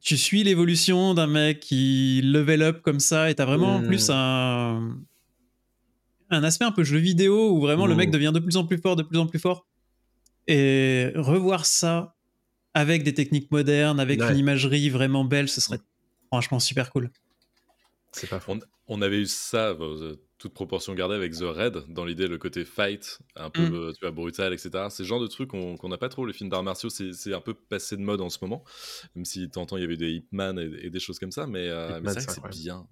tu suis l'évolution d'un mec qui level up comme ça et t'as vraiment en mhm. plus un un aspect un peu jeu vidéo où vraiment le mec mmh. devient de plus en plus fort, de plus en plus fort. Et revoir ça avec des techniques modernes, avec une imagerie vraiment belle, ce serait franchement super cool. C'est pas On, avait eu ça, euh, toute proportion gardée avec The Red, dans l'idée, le côté fight, un peu mm. tu vois, brutal, etc. C'est le genre de truc qu'on n'a pas trop, les films d'arts martiaux, c'est un peu passé de mode en ce moment, même si t'entends, il y avait des Hitman et, des choses comme ça, mais, euh, c'est bien.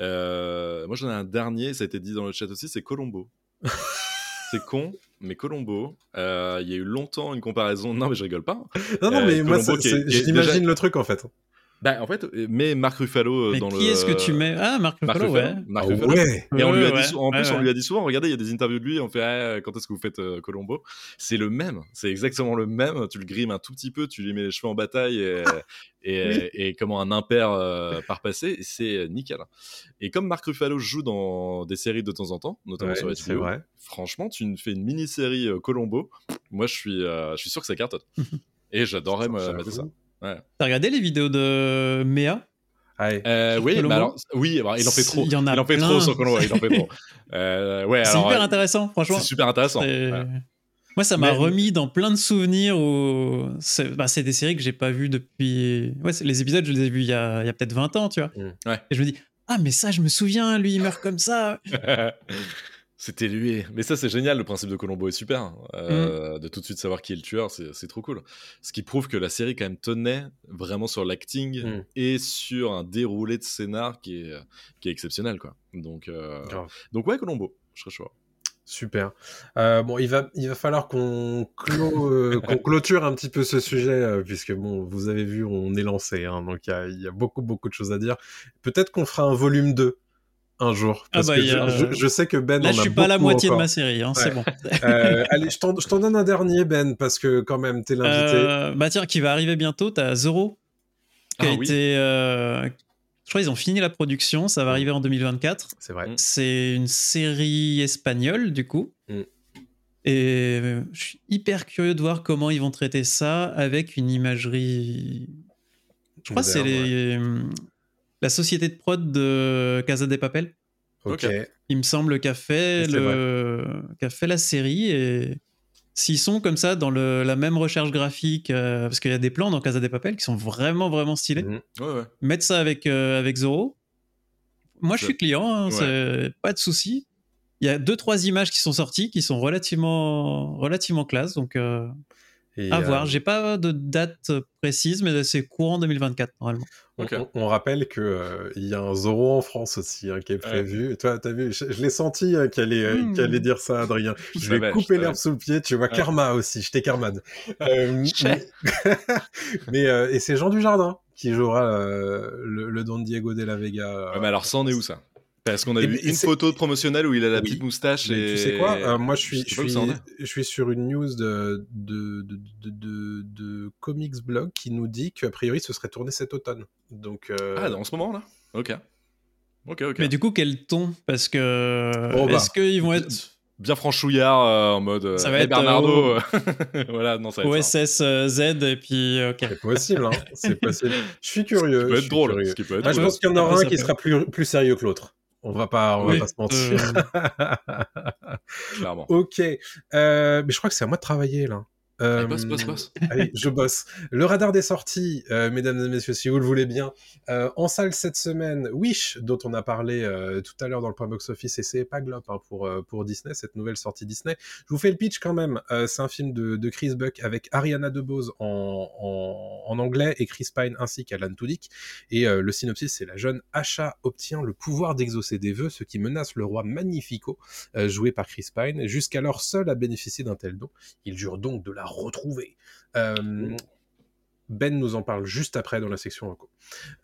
Euh, moi, j'en ai un dernier, ça a été dit dans le chat aussi, c'est Colombo. c'est con, mais Colombo, euh, il y a eu longtemps une comparaison. Non, mais je rigole pas. Non, non, mais moi, j'imagine le truc en fait. Bah, en fait, mais Marc Ruffalo euh, mais dans qui est-ce que tu mets? Ah, Marc Ruffalo, ouais. Marc ah Ruffalo. Et on lui a dit, en plus, on lui a dit souvent, regardez, il y a des interviews de lui, on fait, ah, quand est-ce que vous faites euh, Colombo? C'est le même, c'est exactement le même. Tu le grimes un tout petit peu, tu lui mets les cheveux en bataille et, et, et, comment un impair euh, par passé, c'est nickel. Et comme Marc Ruffalo joue dans des séries de temps en temps, notamment sur HBO, vrai. franchement, tu fais une mini-série Colombo, moi, je suis, je suis sûr que ça cartonne. et j'adorerais mettre ça. T'as regardé les vidéos de Mea? Euh, oui, mais alors, oui, il en fait trop. Il, en, a il en fait trop sur Colombo. Il en fait trop. Euh, ouais, c'est hyper intéressant, franchement. C'est super intéressant. Moi, ça m'a remis dans plein de souvenirs où bah, c'est des séries que j'ai pas vues depuis. Ouais, les épisodes, je les ai vus il y a, a peut-être 20 ans, tu vois. Mm. Ouais. Et je me dis, ah, mais ça, je me souviens, lui, il meurt comme ça. C'était lui. Mais ça, c'est génial. Le principe de Colombo est super. Euh, de tout de suite savoir qui est le tueur, c'est trop cool. Ce qui prouve que la série, quand même, tenait vraiment sur l'acting mm. et sur un déroulé de scénar qui est, qui est exceptionnel. Quoi. Donc, euh, donc, ouais, Colombo, je serais chaud. Super. Euh, bon, il va, il va falloir qu'on clôture un petit peu ce sujet, puisque bon, vous avez vu, on est lancé, hein, donc il y, y a, beaucoup, beaucoup de choses à dire. Peut-être qu'on fera un volume 2 un jour. Ah parce bah, que je, sais que Ben. Là, je suis pas la moitié de ma série, hein, c'est bon. Euh, allez, je t'en donne un dernier, Ben, parce que quand même, t'es l'invité. Euh, bah tiens, qui va arriver bientôt, t'as Zoro. Qui a ah été. Euh, je crois qu'ils ont fini la production, ça va mm. arriver en 2024. C'est vrai. C'est une série espagnole, du coup. Mm. Et je suis hyper curieux de voir comment ils vont traiter ça avec une imagerie. Je crois que c'est les la société de prod de Casa de Papel. Ok. Il me semble qu'a fait, le... fait la série et s'ils sont comme ça dans le, la même recherche graphique, euh, parce qu'il y a des plans dans Casa de Papel qui sont vraiment vraiment stylés. Mhm. Ouais, Mettre ça avec, euh, avec Zoro. Moi, je suis client, hein, pas de souci. Il y a deux trois images qui sont sorties qui sont relativement relativement classe, donc euh, à voir. J'ai pas de date précise, mais c'est courant 2024 normalement. On, rappelle qu'il euh, il y a un Zoro en France aussi hein, qui est prévu. Toi, t'as vu, je, l'ai senti hein, qu'elle allait, euh, hmm. dire ça, Adrien. Je vais couper l'herbe sous le pied. Tu vois, Karma aussi. Je t'ai Karmad. Euh, mais et c'est Jean Dujardin qui jouera le, Don Diego de la Vega. mais alors, ça en est où ça? Parce qu'on a vu une photo promotionnelle où il a la petite moustache et... Tu sais quoi Moi, je suis, je, suis, je suis sur une news de, de, de, de, de Comics Blog qui nous dit qu'a priori, ce serait tourné cet automne. Donc, euh... Ah, en ce moment, là Ok. Ok, ok. Mais du coup, quel ton? Parce que... Oh, bah, Est-ce qu'ils vont être... Bien franchouillard euh, en mode euh, ça va être Bernardo. Euh, voilà, non, ça va OSS être Z et puis. C'est possible, hein. c'est possible. Je suis curieux. Qui peut être drôle. Ce qui peut être je pense qu'il y en aura un qui sera plus, plus sérieux que l'autre. On va pas, on va pas se mentir. Clairement. ok, euh, mais je crois que c'est à moi de travailler là. Euh, bosse, bosse, bosse. Allez, je bosse. Le radar des sorties, euh, mesdames et messieurs, si vous le voulez bien. Euh, en salle cette semaine, Wish, dont on a parlé euh, tout à l'heure dans le point box-office, et c'est pas glop hein, pour, pour Disney, cette nouvelle sortie Disney. Je vous fais le pitch quand même. c'est un film de, de, Chris Buck avec Ariana DeBose en, en, en anglais et Chris Pine ainsi qu'Alan Tudyk. Et le synopsis, c'est la jeune Asha obtient le pouvoir d'exaucer des vœux, ce qui menace le roi Magnifico, joué par Chris Pine, jusqu'alors seul à bénéficier d'un tel don. Il jure donc de la retrouver. Euh, ben nous en parle juste après dans la section reco.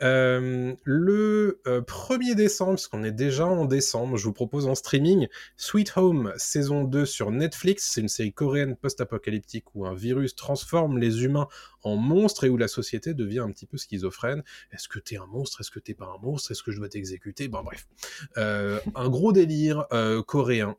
Euh, le 1er euh, décembre, parce qu'on est déjà en décembre, je vous propose en streaming Sweet Home saison 2 sur Netflix. C'est une série coréenne post-apocalyptique où un virus transforme les humains en monstres et où la société devient un petit peu schizophrène. Est-ce que t'es un monstre? Est-ce que t'es pas un monstre? Est-ce que je dois t'exécuter? Bon bref. un gros délire coréen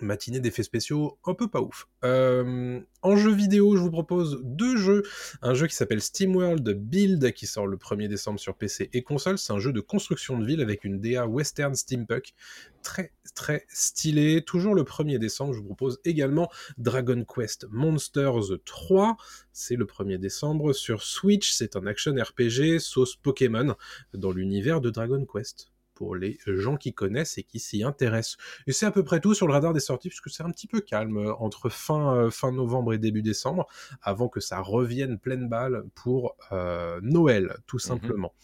matinée d'effets spéciaux un peu pas ouf. Euh, en jeu vidéo, je vous propose deux jeux. Un jeu qui s'appelle SteamWorld Build, qui sort le 1er décembre sur PC et console. C'est un jeu de construction de ville avec une DA western steampunk très très stylé. Toujours le 1er décembre, je vous propose également Dragon Quest Monsters 3. C'est le 1er décembre sur Switch. C'est un action RPG sauce Pokémon dans l'univers de Dragon Quest. Pour les gens qui connaissent et qui s'y intéressent. Et c'est à peu près tout sur le radar des sorties, puisque c'est un petit peu calme entre fin, fin novembre et début décembre, avant que ça revienne pleine balle pour Noël, tout mmh simplement.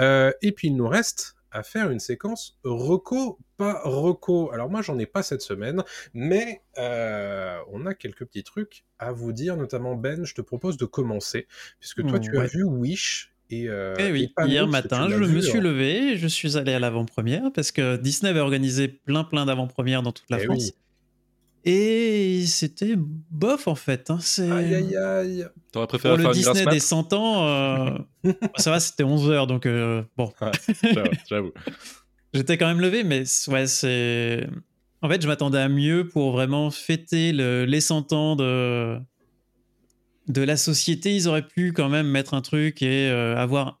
et puis il nous reste à faire une séquence reco, pas reco. Alors moi j'en ai pas cette semaine, mais euh, on a quelques petits trucs à vous dire, notamment Ben, je te propose de commencer, puisque toi tu as vu Wish. Et, euh, eh oui, hier matin, je me suis levé et je suis allé à l'avant-première parce que Disney avait organisé plein plein d'avant-premières dans toute la eh France. Et c'était bof en fait. Hein. C'est... Aïe aïe aïe. T'aurais préféré Pour le Disney des 100 ans, euh, ça va, c'était 11 heures donc euh, bon. j'avoue. J'étais quand même levé, mais ouais, c'est. En fait, je m'attendais à mieux pour vraiment fêter le... les 100 ans de de la société. Ils auraient pu quand même mettre un truc et euh, avoir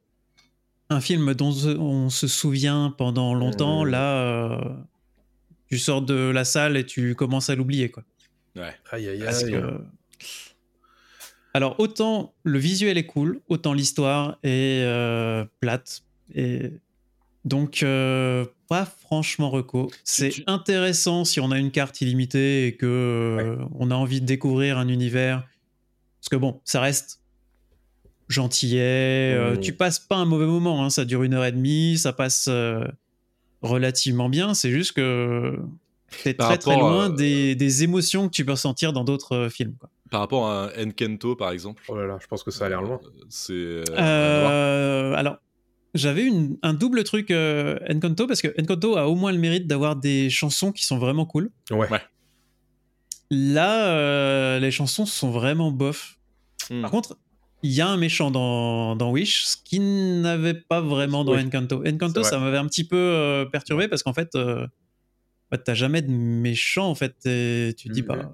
un film dont on se souvient pendant longtemps. Là tu sors de la salle et tu commences à l'oublier, quoi. Ouais. Aïe, aïe, aïe. Alors, autant le visuel est cool, autant l'histoire est euh, plate. Et donc, euh, pas franchement reco. C'est intéressant si on a une carte illimitée et que euh, on a envie de découvrir un univers. Parce que bon, ça reste gentillet. Mmh. tu passes pas un mauvais moment. Hein. ça dure une heure et demie. Ça passe relativement bien. C'est juste que c'est très très loin des, des, émotions que tu peux ressentir dans d'autres euh, films. Quoi. Par rapport à Enkento, par exemple. Oh là là, je pense que ça a l'air loin. Euh, c'est. Euh, alors, j'avais un double truc Encanto parce que Encanto a au moins le mérite d'avoir des chansons qui sont vraiment cool. Ouais. ouais. Là, les chansons sont vraiment bof. Hmm. Par contre, il y a un méchant dans, dans Wish, ce qui n'avait pas vraiment dans Encanto. Encanto, ça m'avait un petit peu euh, perturbé parce qu'en fait, euh, bah, t'as jamais de méchant en fait. tu dis pas, mm-hmm.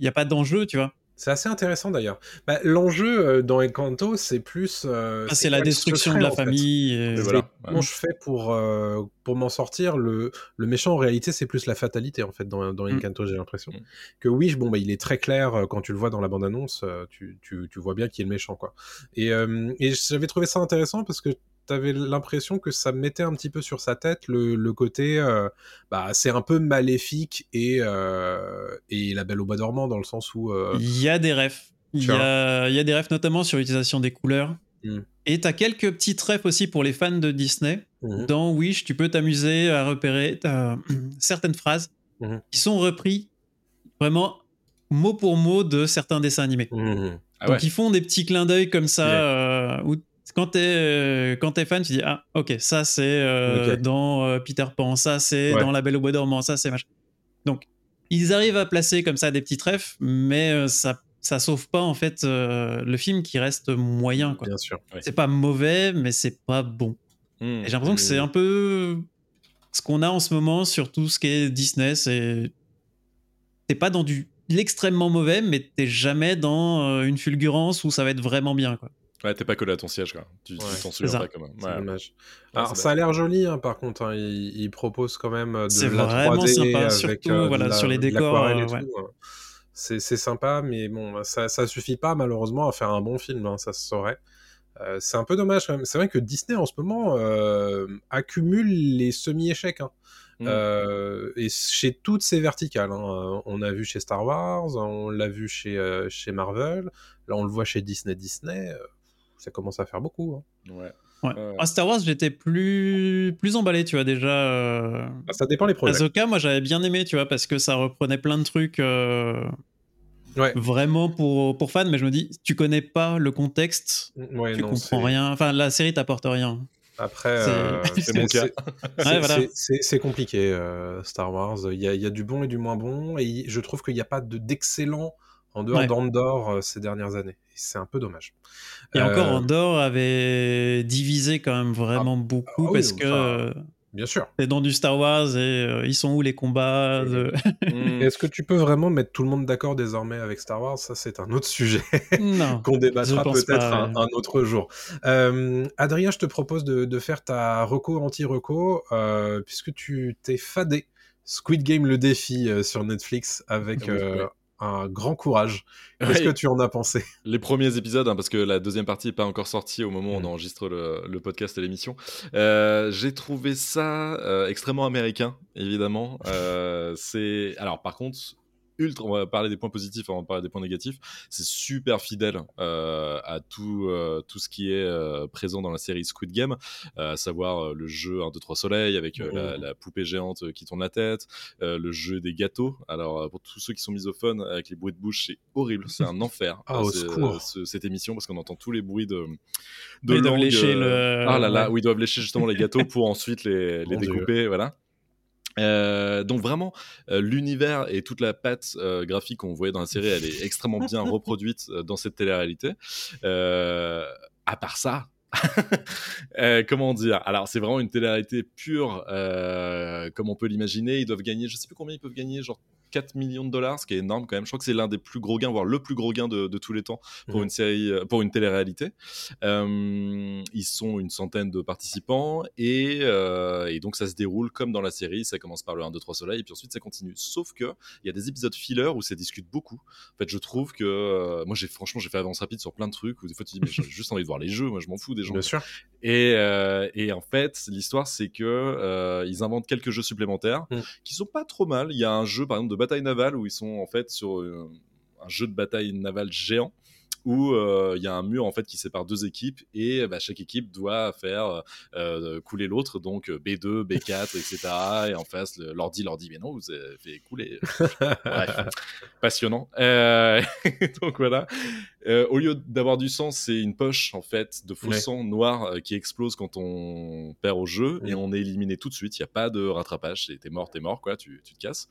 il n'y a pas d'enjeu, tu vois. C'est assez intéressant d'ailleurs. Bah, L'enjeu euh, dans Encanto, c'est plus. Euh, ah, c'est la destruction de la famille. Et... voilà. Comment je fais pour, euh, pour m'en sortir le, le méchant, en réalité, c'est plus la fatalité en fait dans, dans mm. Encanto, j'ai l'impression. Mm. Que oui, bon, bah, il est très clair quand tu le vois dans la bande-annonce, tu, tu, tu, vois bien qui est le méchant. quoi. Et, et j'avais trouvé ça intéressant parce que t'avais l'impression que ça mettait un petit peu sur sa tête le, côté, euh, bah, c'est un peu maléfique et, euh, et la Belle au bois dormant dans le sens où. Euh, il y a des refs. Il y a, y a, des refs notamment sur l'utilisation des couleurs. Mmh. Et t'as quelques petits refs aussi pour les fans de Disney. Mmh. Dans Wish, tu peux t'amuser à repérer certaines phrases mmh. qui sont reprises vraiment mot pour mot de certains dessins animés. Ah Donc ils font des petits clins d'œil comme ça où quand t'es euh, quand es fan, tu dis ah ok ça c'est euh, dans euh, Peter Pan, ça c'est dans La Belle au bois dormant, ça c'est machin. Donc ils arrivent à placer comme ça des petits trèfles, mais ça ça sauve pas en fait le film qui reste moyen quoi. Bien sûr. C'est pas mauvais, mais c'est pas bon. Hmm. j'ai l'impression que c'est un peu ce qu'on a en ce moment sur tout ce qui est Disney. C'est t'es pas dans du l'extrêmement mauvais, mais t'es jamais dans une fulgurance où ça va être vraiment bien quoi. Ouais, t'es pas collé à ton siège, quoi. Tu t'en souviendras quand même. C'est dommage. Alors, ça a l'air joli, hein, par contre. Hein. Il, propose quand même de C'est la vraiment 3D sympa, avec surtout euh, voilà, la, sur les décors. et euh, tout, ouais. hein. C'est c'est sympa, mais bon, ça, ça suffit pas, malheureusement, à faire un bon film. hein, ça se saurait. Euh, c'est un peu dommage quand même. C'est vrai que Disney, en ce moment, euh, accumule les semi-échecs. hein. Mm. Euh, et chez toutes ces verticales, hein. on a vu chez Star Wars, on l'a vu chez, euh, chez Marvel, là on le voit chez Disney Disney. Ça commence à faire beaucoup. hein. Ouais. Ouais. Ouais. À Star Wars, j'étais plus plus emballé, tu vois déjà. euh, Ah, ça dépend les projets. Ahsoka, moi j'avais bien aimé, tu vois, parce que ça reprenait plein de trucs euh, Ouais. vraiment pour, pour fans, mais je me dis, tu connais pas le contexte, Ouais, tu non, comprends rien. Enfin, la série t'apporte rien. Après, C'est- euh, mon cas. C'est- voilà. compliqué, euh, Star Wars. Il y, a, il y a du bon et du moins bon, et je trouve qu'il n'y a pas de- d'excellent en dehors Ouais. d'Andor euh, ces dernières années. Et C'est un peu dommage. Et Euh, encore, Andorre avait divisé quand même vraiment beaucoup ah oui, parce que euh, Bien sûr. c'est dans du Star Wars et euh, ils sont où les combats de- Mm. Est-ce que tu peux vraiment mettre tout le monde d'accord désormais avec Star Wars? Ça, c'est un autre sujet qu'on débattra peut-être un, ouais. un autre jour. Euh, Adrien, je te propose de, de faire ta reco anti-reco, euh, puisque tu t'es fadé Squid Game le défi euh, sur Netflix avec Ah euh. Un grand courage. Qu'est-ce que tu en as pensé? Les premiers épisodes, hein, parce que la deuxième partie n'est pas encore sortie au moment où on mm. enregistre le, podcast et l'émission. Euh, j'ai trouvé ça euh, extrêmement américain, évidemment. c'est alors par contre ultra. On va parler des points positifs avant de parler des points négatifs. C'est super fidèle euh, à tout, euh, tout ce qui est euh, présent dans la série Squid Game, à savoir le jeu 1, 2, 3 soleil avec la, la, poupée géante qui tourne la tête, le jeu des gâteaux. Alors, pour tous ceux qui sont misophones, avec les bruits de bouche, c'est horrible, c'est un enfer. Ah, cette émission parce qu'on entend tous les bruits de. de ils doivent lécher le. Ah là là, où ils doivent lécher justement les gâteaux pour ensuite les, les découper, voilà. Euh, donc vraiment, euh, l'univers et toute la patte euh, graphique qu'on voyait dans la série, elle est extrêmement bien reproduite dans cette télé-réalité. à part ça, comment dire? Alors c'est vraiment une télé-réalité pure, comme on peut l'imaginer. Ils doivent gagner, je sais plus combien ils peuvent gagner, genre 4 millions de dollars, ce qui est énorme quand même. Je crois que c'est l'un des plus gros gains, voire le plus gros gain de, tous les temps pour mhm. une série, euh, pour une télé-réalité. Euh, ils sont une centaine de participants et, euh, et, donc ça se déroule comme dans la série. Ça commence par le 1, 2, 3 soleil et puis ensuite ça continue. Sauf que il y a des épisodes filler où ça discute beaucoup. En fait, je trouve que moi, j'ai franchement, j'ai fait avance rapide sur plein de trucs où des fois tu dis, mais j'ai juste envie de voir les jeux. Moi, je m'en fous des gens. Bien sûr. Et, et en fait, l'histoire, c'est que ils inventent quelques jeux supplémentaires mm. qui sont pas trop mal. Il y a un jeu, par exemple, de bataille navale où ils sont en fait sur euh, un jeu de bataille navale géant où euh, il y a un mur en fait qui sépare deux équipes et bah, chaque équipe doit faire euh, couler l'autre donc B2, B4, etc. Et en face l'ordi leur dit mais non vous avez fait couler. Bref, passionnant. donc voilà. au lieu d'avoir du sang, c'est une poche en fait de faux sang noir qui explose quand on perd au jeu et on est éliminé tout de suite. Il n'y a pas de rattrapage. T'es mort, t'es mort quoi. Tu, tu te casses.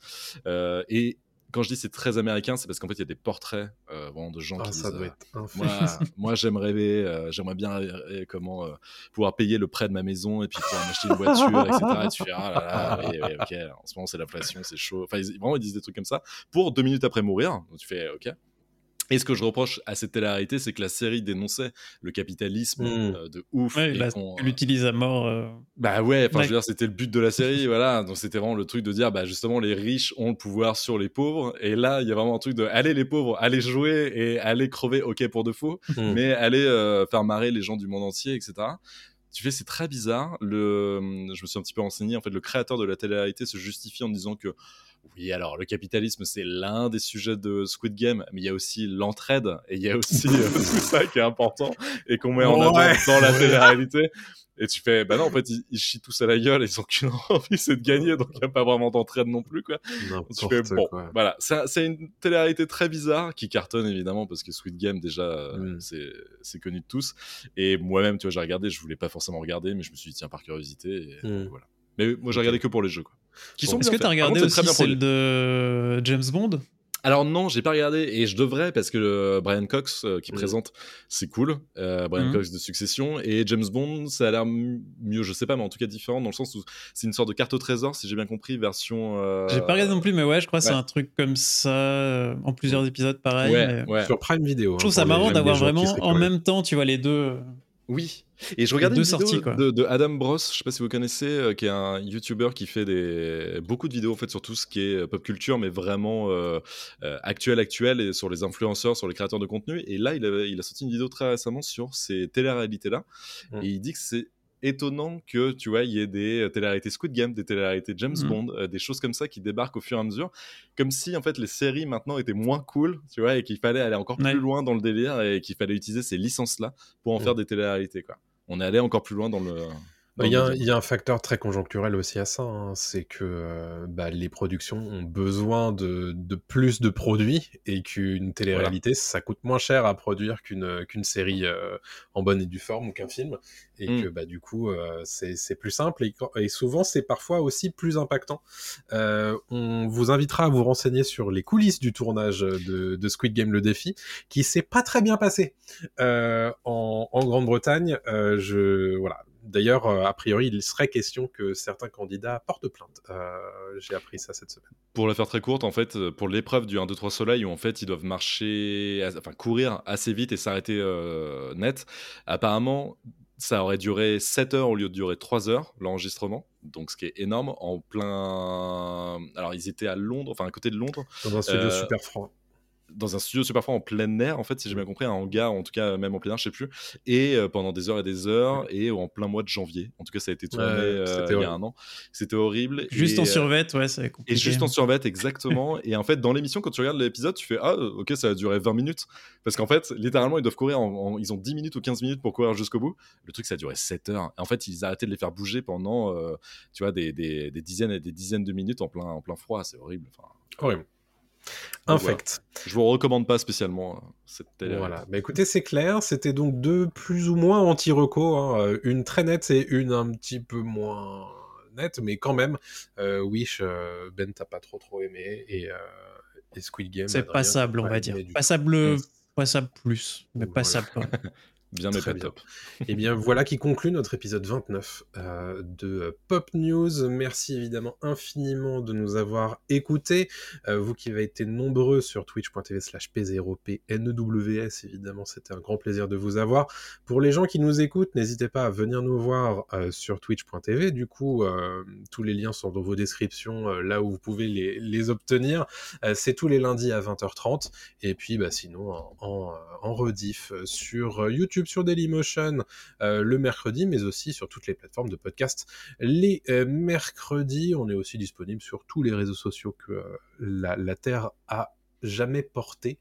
et quand je dis c'est très américain, c'est parce qu'en fait il y a des portraits euh, vraiment de gens ah, qui ça doit euh, être moi, moi j'aimerais euh, j'aimerais bien comment pouvoir payer le prêt de ma maison et puis pouvoir m'acheter une voiture, etc. Et tu fais ah là là, oui, oui, ok, en ce moment c'est l'inflation, c'est chaud. Enfin vraiment ils disent des trucs comme ça pour deux minutes après mourir. Donc tu fais ok. Et ce que je reproche à cette télé c'est que la série dénonçait le capitalisme mmh. euh, de ouf. Ouais, il l'utilise à mort. Euh. Bah ouais, enfin, je veux dire, c'était le but de la série, voilà. Donc c'était vraiment le truc de dire, bah justement, les riches ont le pouvoir sur les pauvres. Et là, il y a vraiment un truc de, allez les pauvres, allez jouer et allez crever, ok pour de faux, mmh. mais allez euh, faire marrer les gens du monde entier, etc tu fais c'est très bizarre le je me suis un petit peu renseigné en fait le créateur de la télé se justifie en disant que oui, alors le capitalisme, c'est l'un des sujets de Squid Game, mais il y a aussi l'entraide et il y a aussi euh, tout ça qui est important et qu'on met en avant dans la télé-réalité. Et tu fais, bah non, en fait, ils, chient tous à la gueule, ils ont qu'une envie, c'est de gagner, donc il n'y a pas vraiment d'entraide non plus, quoi. Tu fais, bon, voilà. C'est une télé-réalité très bizarre qui cartonne, évidemment, parce que Squid Game, déjà, mm. c'est connu de tous. Et moi-même, tu vois, j'ai regardé, je voulais pas forcément regarder, mais je me suis dit, tiens, par curiosité, et mm. voilà. Mais moi, j'ai regardé que pour les jeux, quoi. Est-ce que tu as regardé aussi celle de James Bond? Alors non, j'ai pas regardé et je devrais parce que euh, Brian Cox euh, qui présente, c'est cool. Euh, Brian mhm. Cox de Succession et James Bond, ça a l'air mieux, je sais pas, mais en tout cas différent dans le sens où c'est une sorte de carte au trésor, si j'ai bien compris, version. J'ai pas regardé non plus, mais ouais, je crois que c'est un truc comme ça en plusieurs épisodes, pareil. Ouais, Sur Prime Video. Je trouve hein, ça marrant d'avoir vraiment en même temps, tu vois les deux. Oui. Et je regardais une vidéo de, Adam Bros, je sais pas si vous connaissez, euh, qui est un YouTuber qui fait des, beaucoup de vidéos en fait sur tout ce qui est euh, pop culture, mais vraiment euh, actuel, actuel, et sur les influenceurs, sur les créateurs de contenu. Et là, il a, il a sorti une vidéo très récemment sur ces télé-réalités-là. Mmh. Et il dit que c'est étonnant que tu vois il y ait des télé-réalités Squid Game, des télé-réalités James mmh. Bond, euh, des choses comme ça qui débarquent au fur et à mesure, comme si en fait les séries maintenant étaient moins cool, tu vois, et qu'il fallait aller encore plus loin dans le délire et qu'il fallait utiliser ces licences là pour en faire des télé-réalités quoi. On est allé encore plus loin dans le bah, il y, a un facteur très conjoncturel aussi à ça, hein. c'est que euh, bah, les productions ont besoin de, plus de produits et qu'une télé-réalité, ça coûte moins cher à produire qu'une qu'une série euh, en bonne et due forme ou qu'un film, et mmh. que bah, du coup euh, c'est plus simple et, souvent c'est parfois aussi plus impactant. on vous invitera à vous renseigner sur les coulisses du tournage de, de Squid Game le défi, qui s'est pas très bien passé en, en Grande-Bretagne. je voilà D'ailleurs, euh, a priori, il serait question que certains candidats portent plainte. Euh, j'ai appris ça cette semaine. Pour la faire très courte, en fait, pour l'épreuve du 1, 2, 3 soleil, où en fait ils doivent marcher, enfin courir assez vite et s'arrêter euh, net, apparemment, ça aurait duré 7 heures au lieu de durer 3 heures, l'enregistrement. Donc, ce qui est énorme. En plein. Alors, ils étaient à Londres, enfin à côté de Londres. Dans un studio super franc. Dans un studio super fort en plein air, en fait, si j'ai bien compris, un hangar, en tout cas, même en plein air, je sais plus, et pendant des heures et des heures, et en plein mois de janvier. En tout cas, ça a été tourné il y a un an. C'était horrible. Juste en survette, ouais, c'est compliqué. Et juste en survette, exactement. et en fait, dans l'émission, quand tu regardes l'épisode, tu fais Ah, ok, ça a duré 20 minutes. Parce qu'en fait, littéralement, ils doivent courir, en, ils ont 10 minutes ou 15 minutes pour courir jusqu'au bout. Le truc, ça a duré 7 heures. Et en fait, ils arrêtaient de les faire bouger pendant, tu vois, des, des, dizaines et des dizaines de minutes en plein, en plein froid. C'est horrible. Enfin, horrible. Infect. Je vous recommande pas spécialement euh, cette télé. Voilà. Bah écoutez, c'est clair. C'était donc deux plus ou moins anti-reco. Hein. Euh, une très nette et une un petit peu moins nette, mais quand même. Euh, Wish, Ben, t'as pas trop trop aimé. Et, Squid Game. C'est passable, on va dire. Passable, passable plus, mais passable. Bien, mais pas top. Et eh bien, voilà qui conclut notre épisode 29 euh, de Pop News. Merci évidemment infiniment de nous avoir écoutés. Euh, vous qui avez été nombreux sur twitch.tv slash P0PNEWS, évidemment, c'était un grand plaisir de vous avoir. Pour les gens qui nous écoutent, n'hésitez pas à venir nous voir euh, sur twitch.tv. Du coup, tous les liens sont dans vos descriptions, là où vous pouvez les, les obtenir. C'est tous les lundis à 20h30. Et puis, bah, sinon, en, en, en rediff sur YouTube sur Dailymotion euh, le mercredi, mais aussi sur toutes les plateformes de podcast les euh, mercredis. On est aussi disponible sur tous les réseaux sociaux que euh, la, la Terre a jamais porté.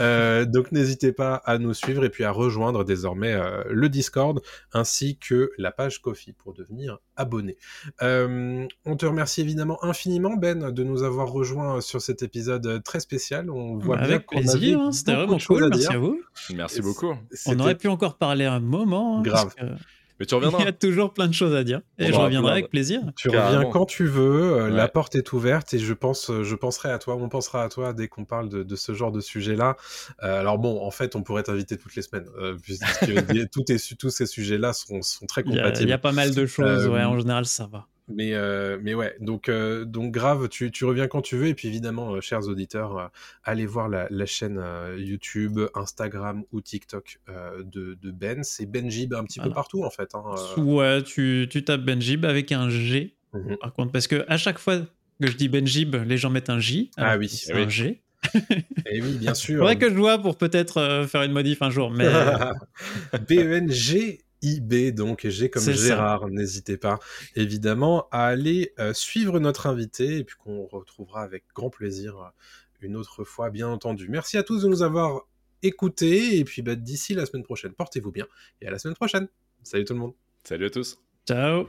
Euh, donc n'hésitez pas à nous suivre et puis à rejoindre désormais euh, le Discord ainsi que la page Kofi pour devenir abonné. Euh, on te remercie évidemment infiniment Ben de nous avoir rejoint sur cet épisode très spécial. On voit bien qu'on a hein, c'était vraiment cool. Merci à vous. Merci beaucoup. On aurait pu encore parler un moment. Hein, Grave. Mais tu reviendras. Il y a toujours plein de choses à dire. Et je reviendrai avec plaisir. Tu reviens quand tu veux. Euh, la porte est ouverte et je pense, euh, je penserai à toi. On pensera à toi dès qu'on parle de, ce genre de sujet-là. Euh, alors bon, en fait, on pourrait t'inviter toutes les semaines puisque tous ces sujets-là sont, sont, très compatibles. Il y, a pas mal de choses. ouais, en général, ça va. Mais, euh, mais ouais, donc, euh, donc grave, tu, tu, reviens quand tu veux. Et puis évidemment, euh, chers auditeurs, allez voir la, la chaîne YouTube, Instagram ou TikTok de, de, Ben. C'est Benjib un petit peu partout en fait. Hein, ouais, tu, tu tapes Benjib avec un G. Mhm. Par contre, parce que à chaque fois que je dis Benjib, les gens mettent un J. Ah oui, c'est un G. Et eh oui, bien sûr. Faudrait que je vois pour peut-être faire une modif un jour. Mais... B-E-N-G IB, donc G comme Gérard. N'hésitez pas évidemment à aller euh, suivre notre invité et puis qu'on retrouvera avec grand plaisir euh, une autre fois, bien entendu. Merci à tous de nous avoir écoutés et puis bah, d'ici la semaine prochaine, portez-vous bien et à la semaine prochaine. Salut tout le monde. Salut à tous. Ciao.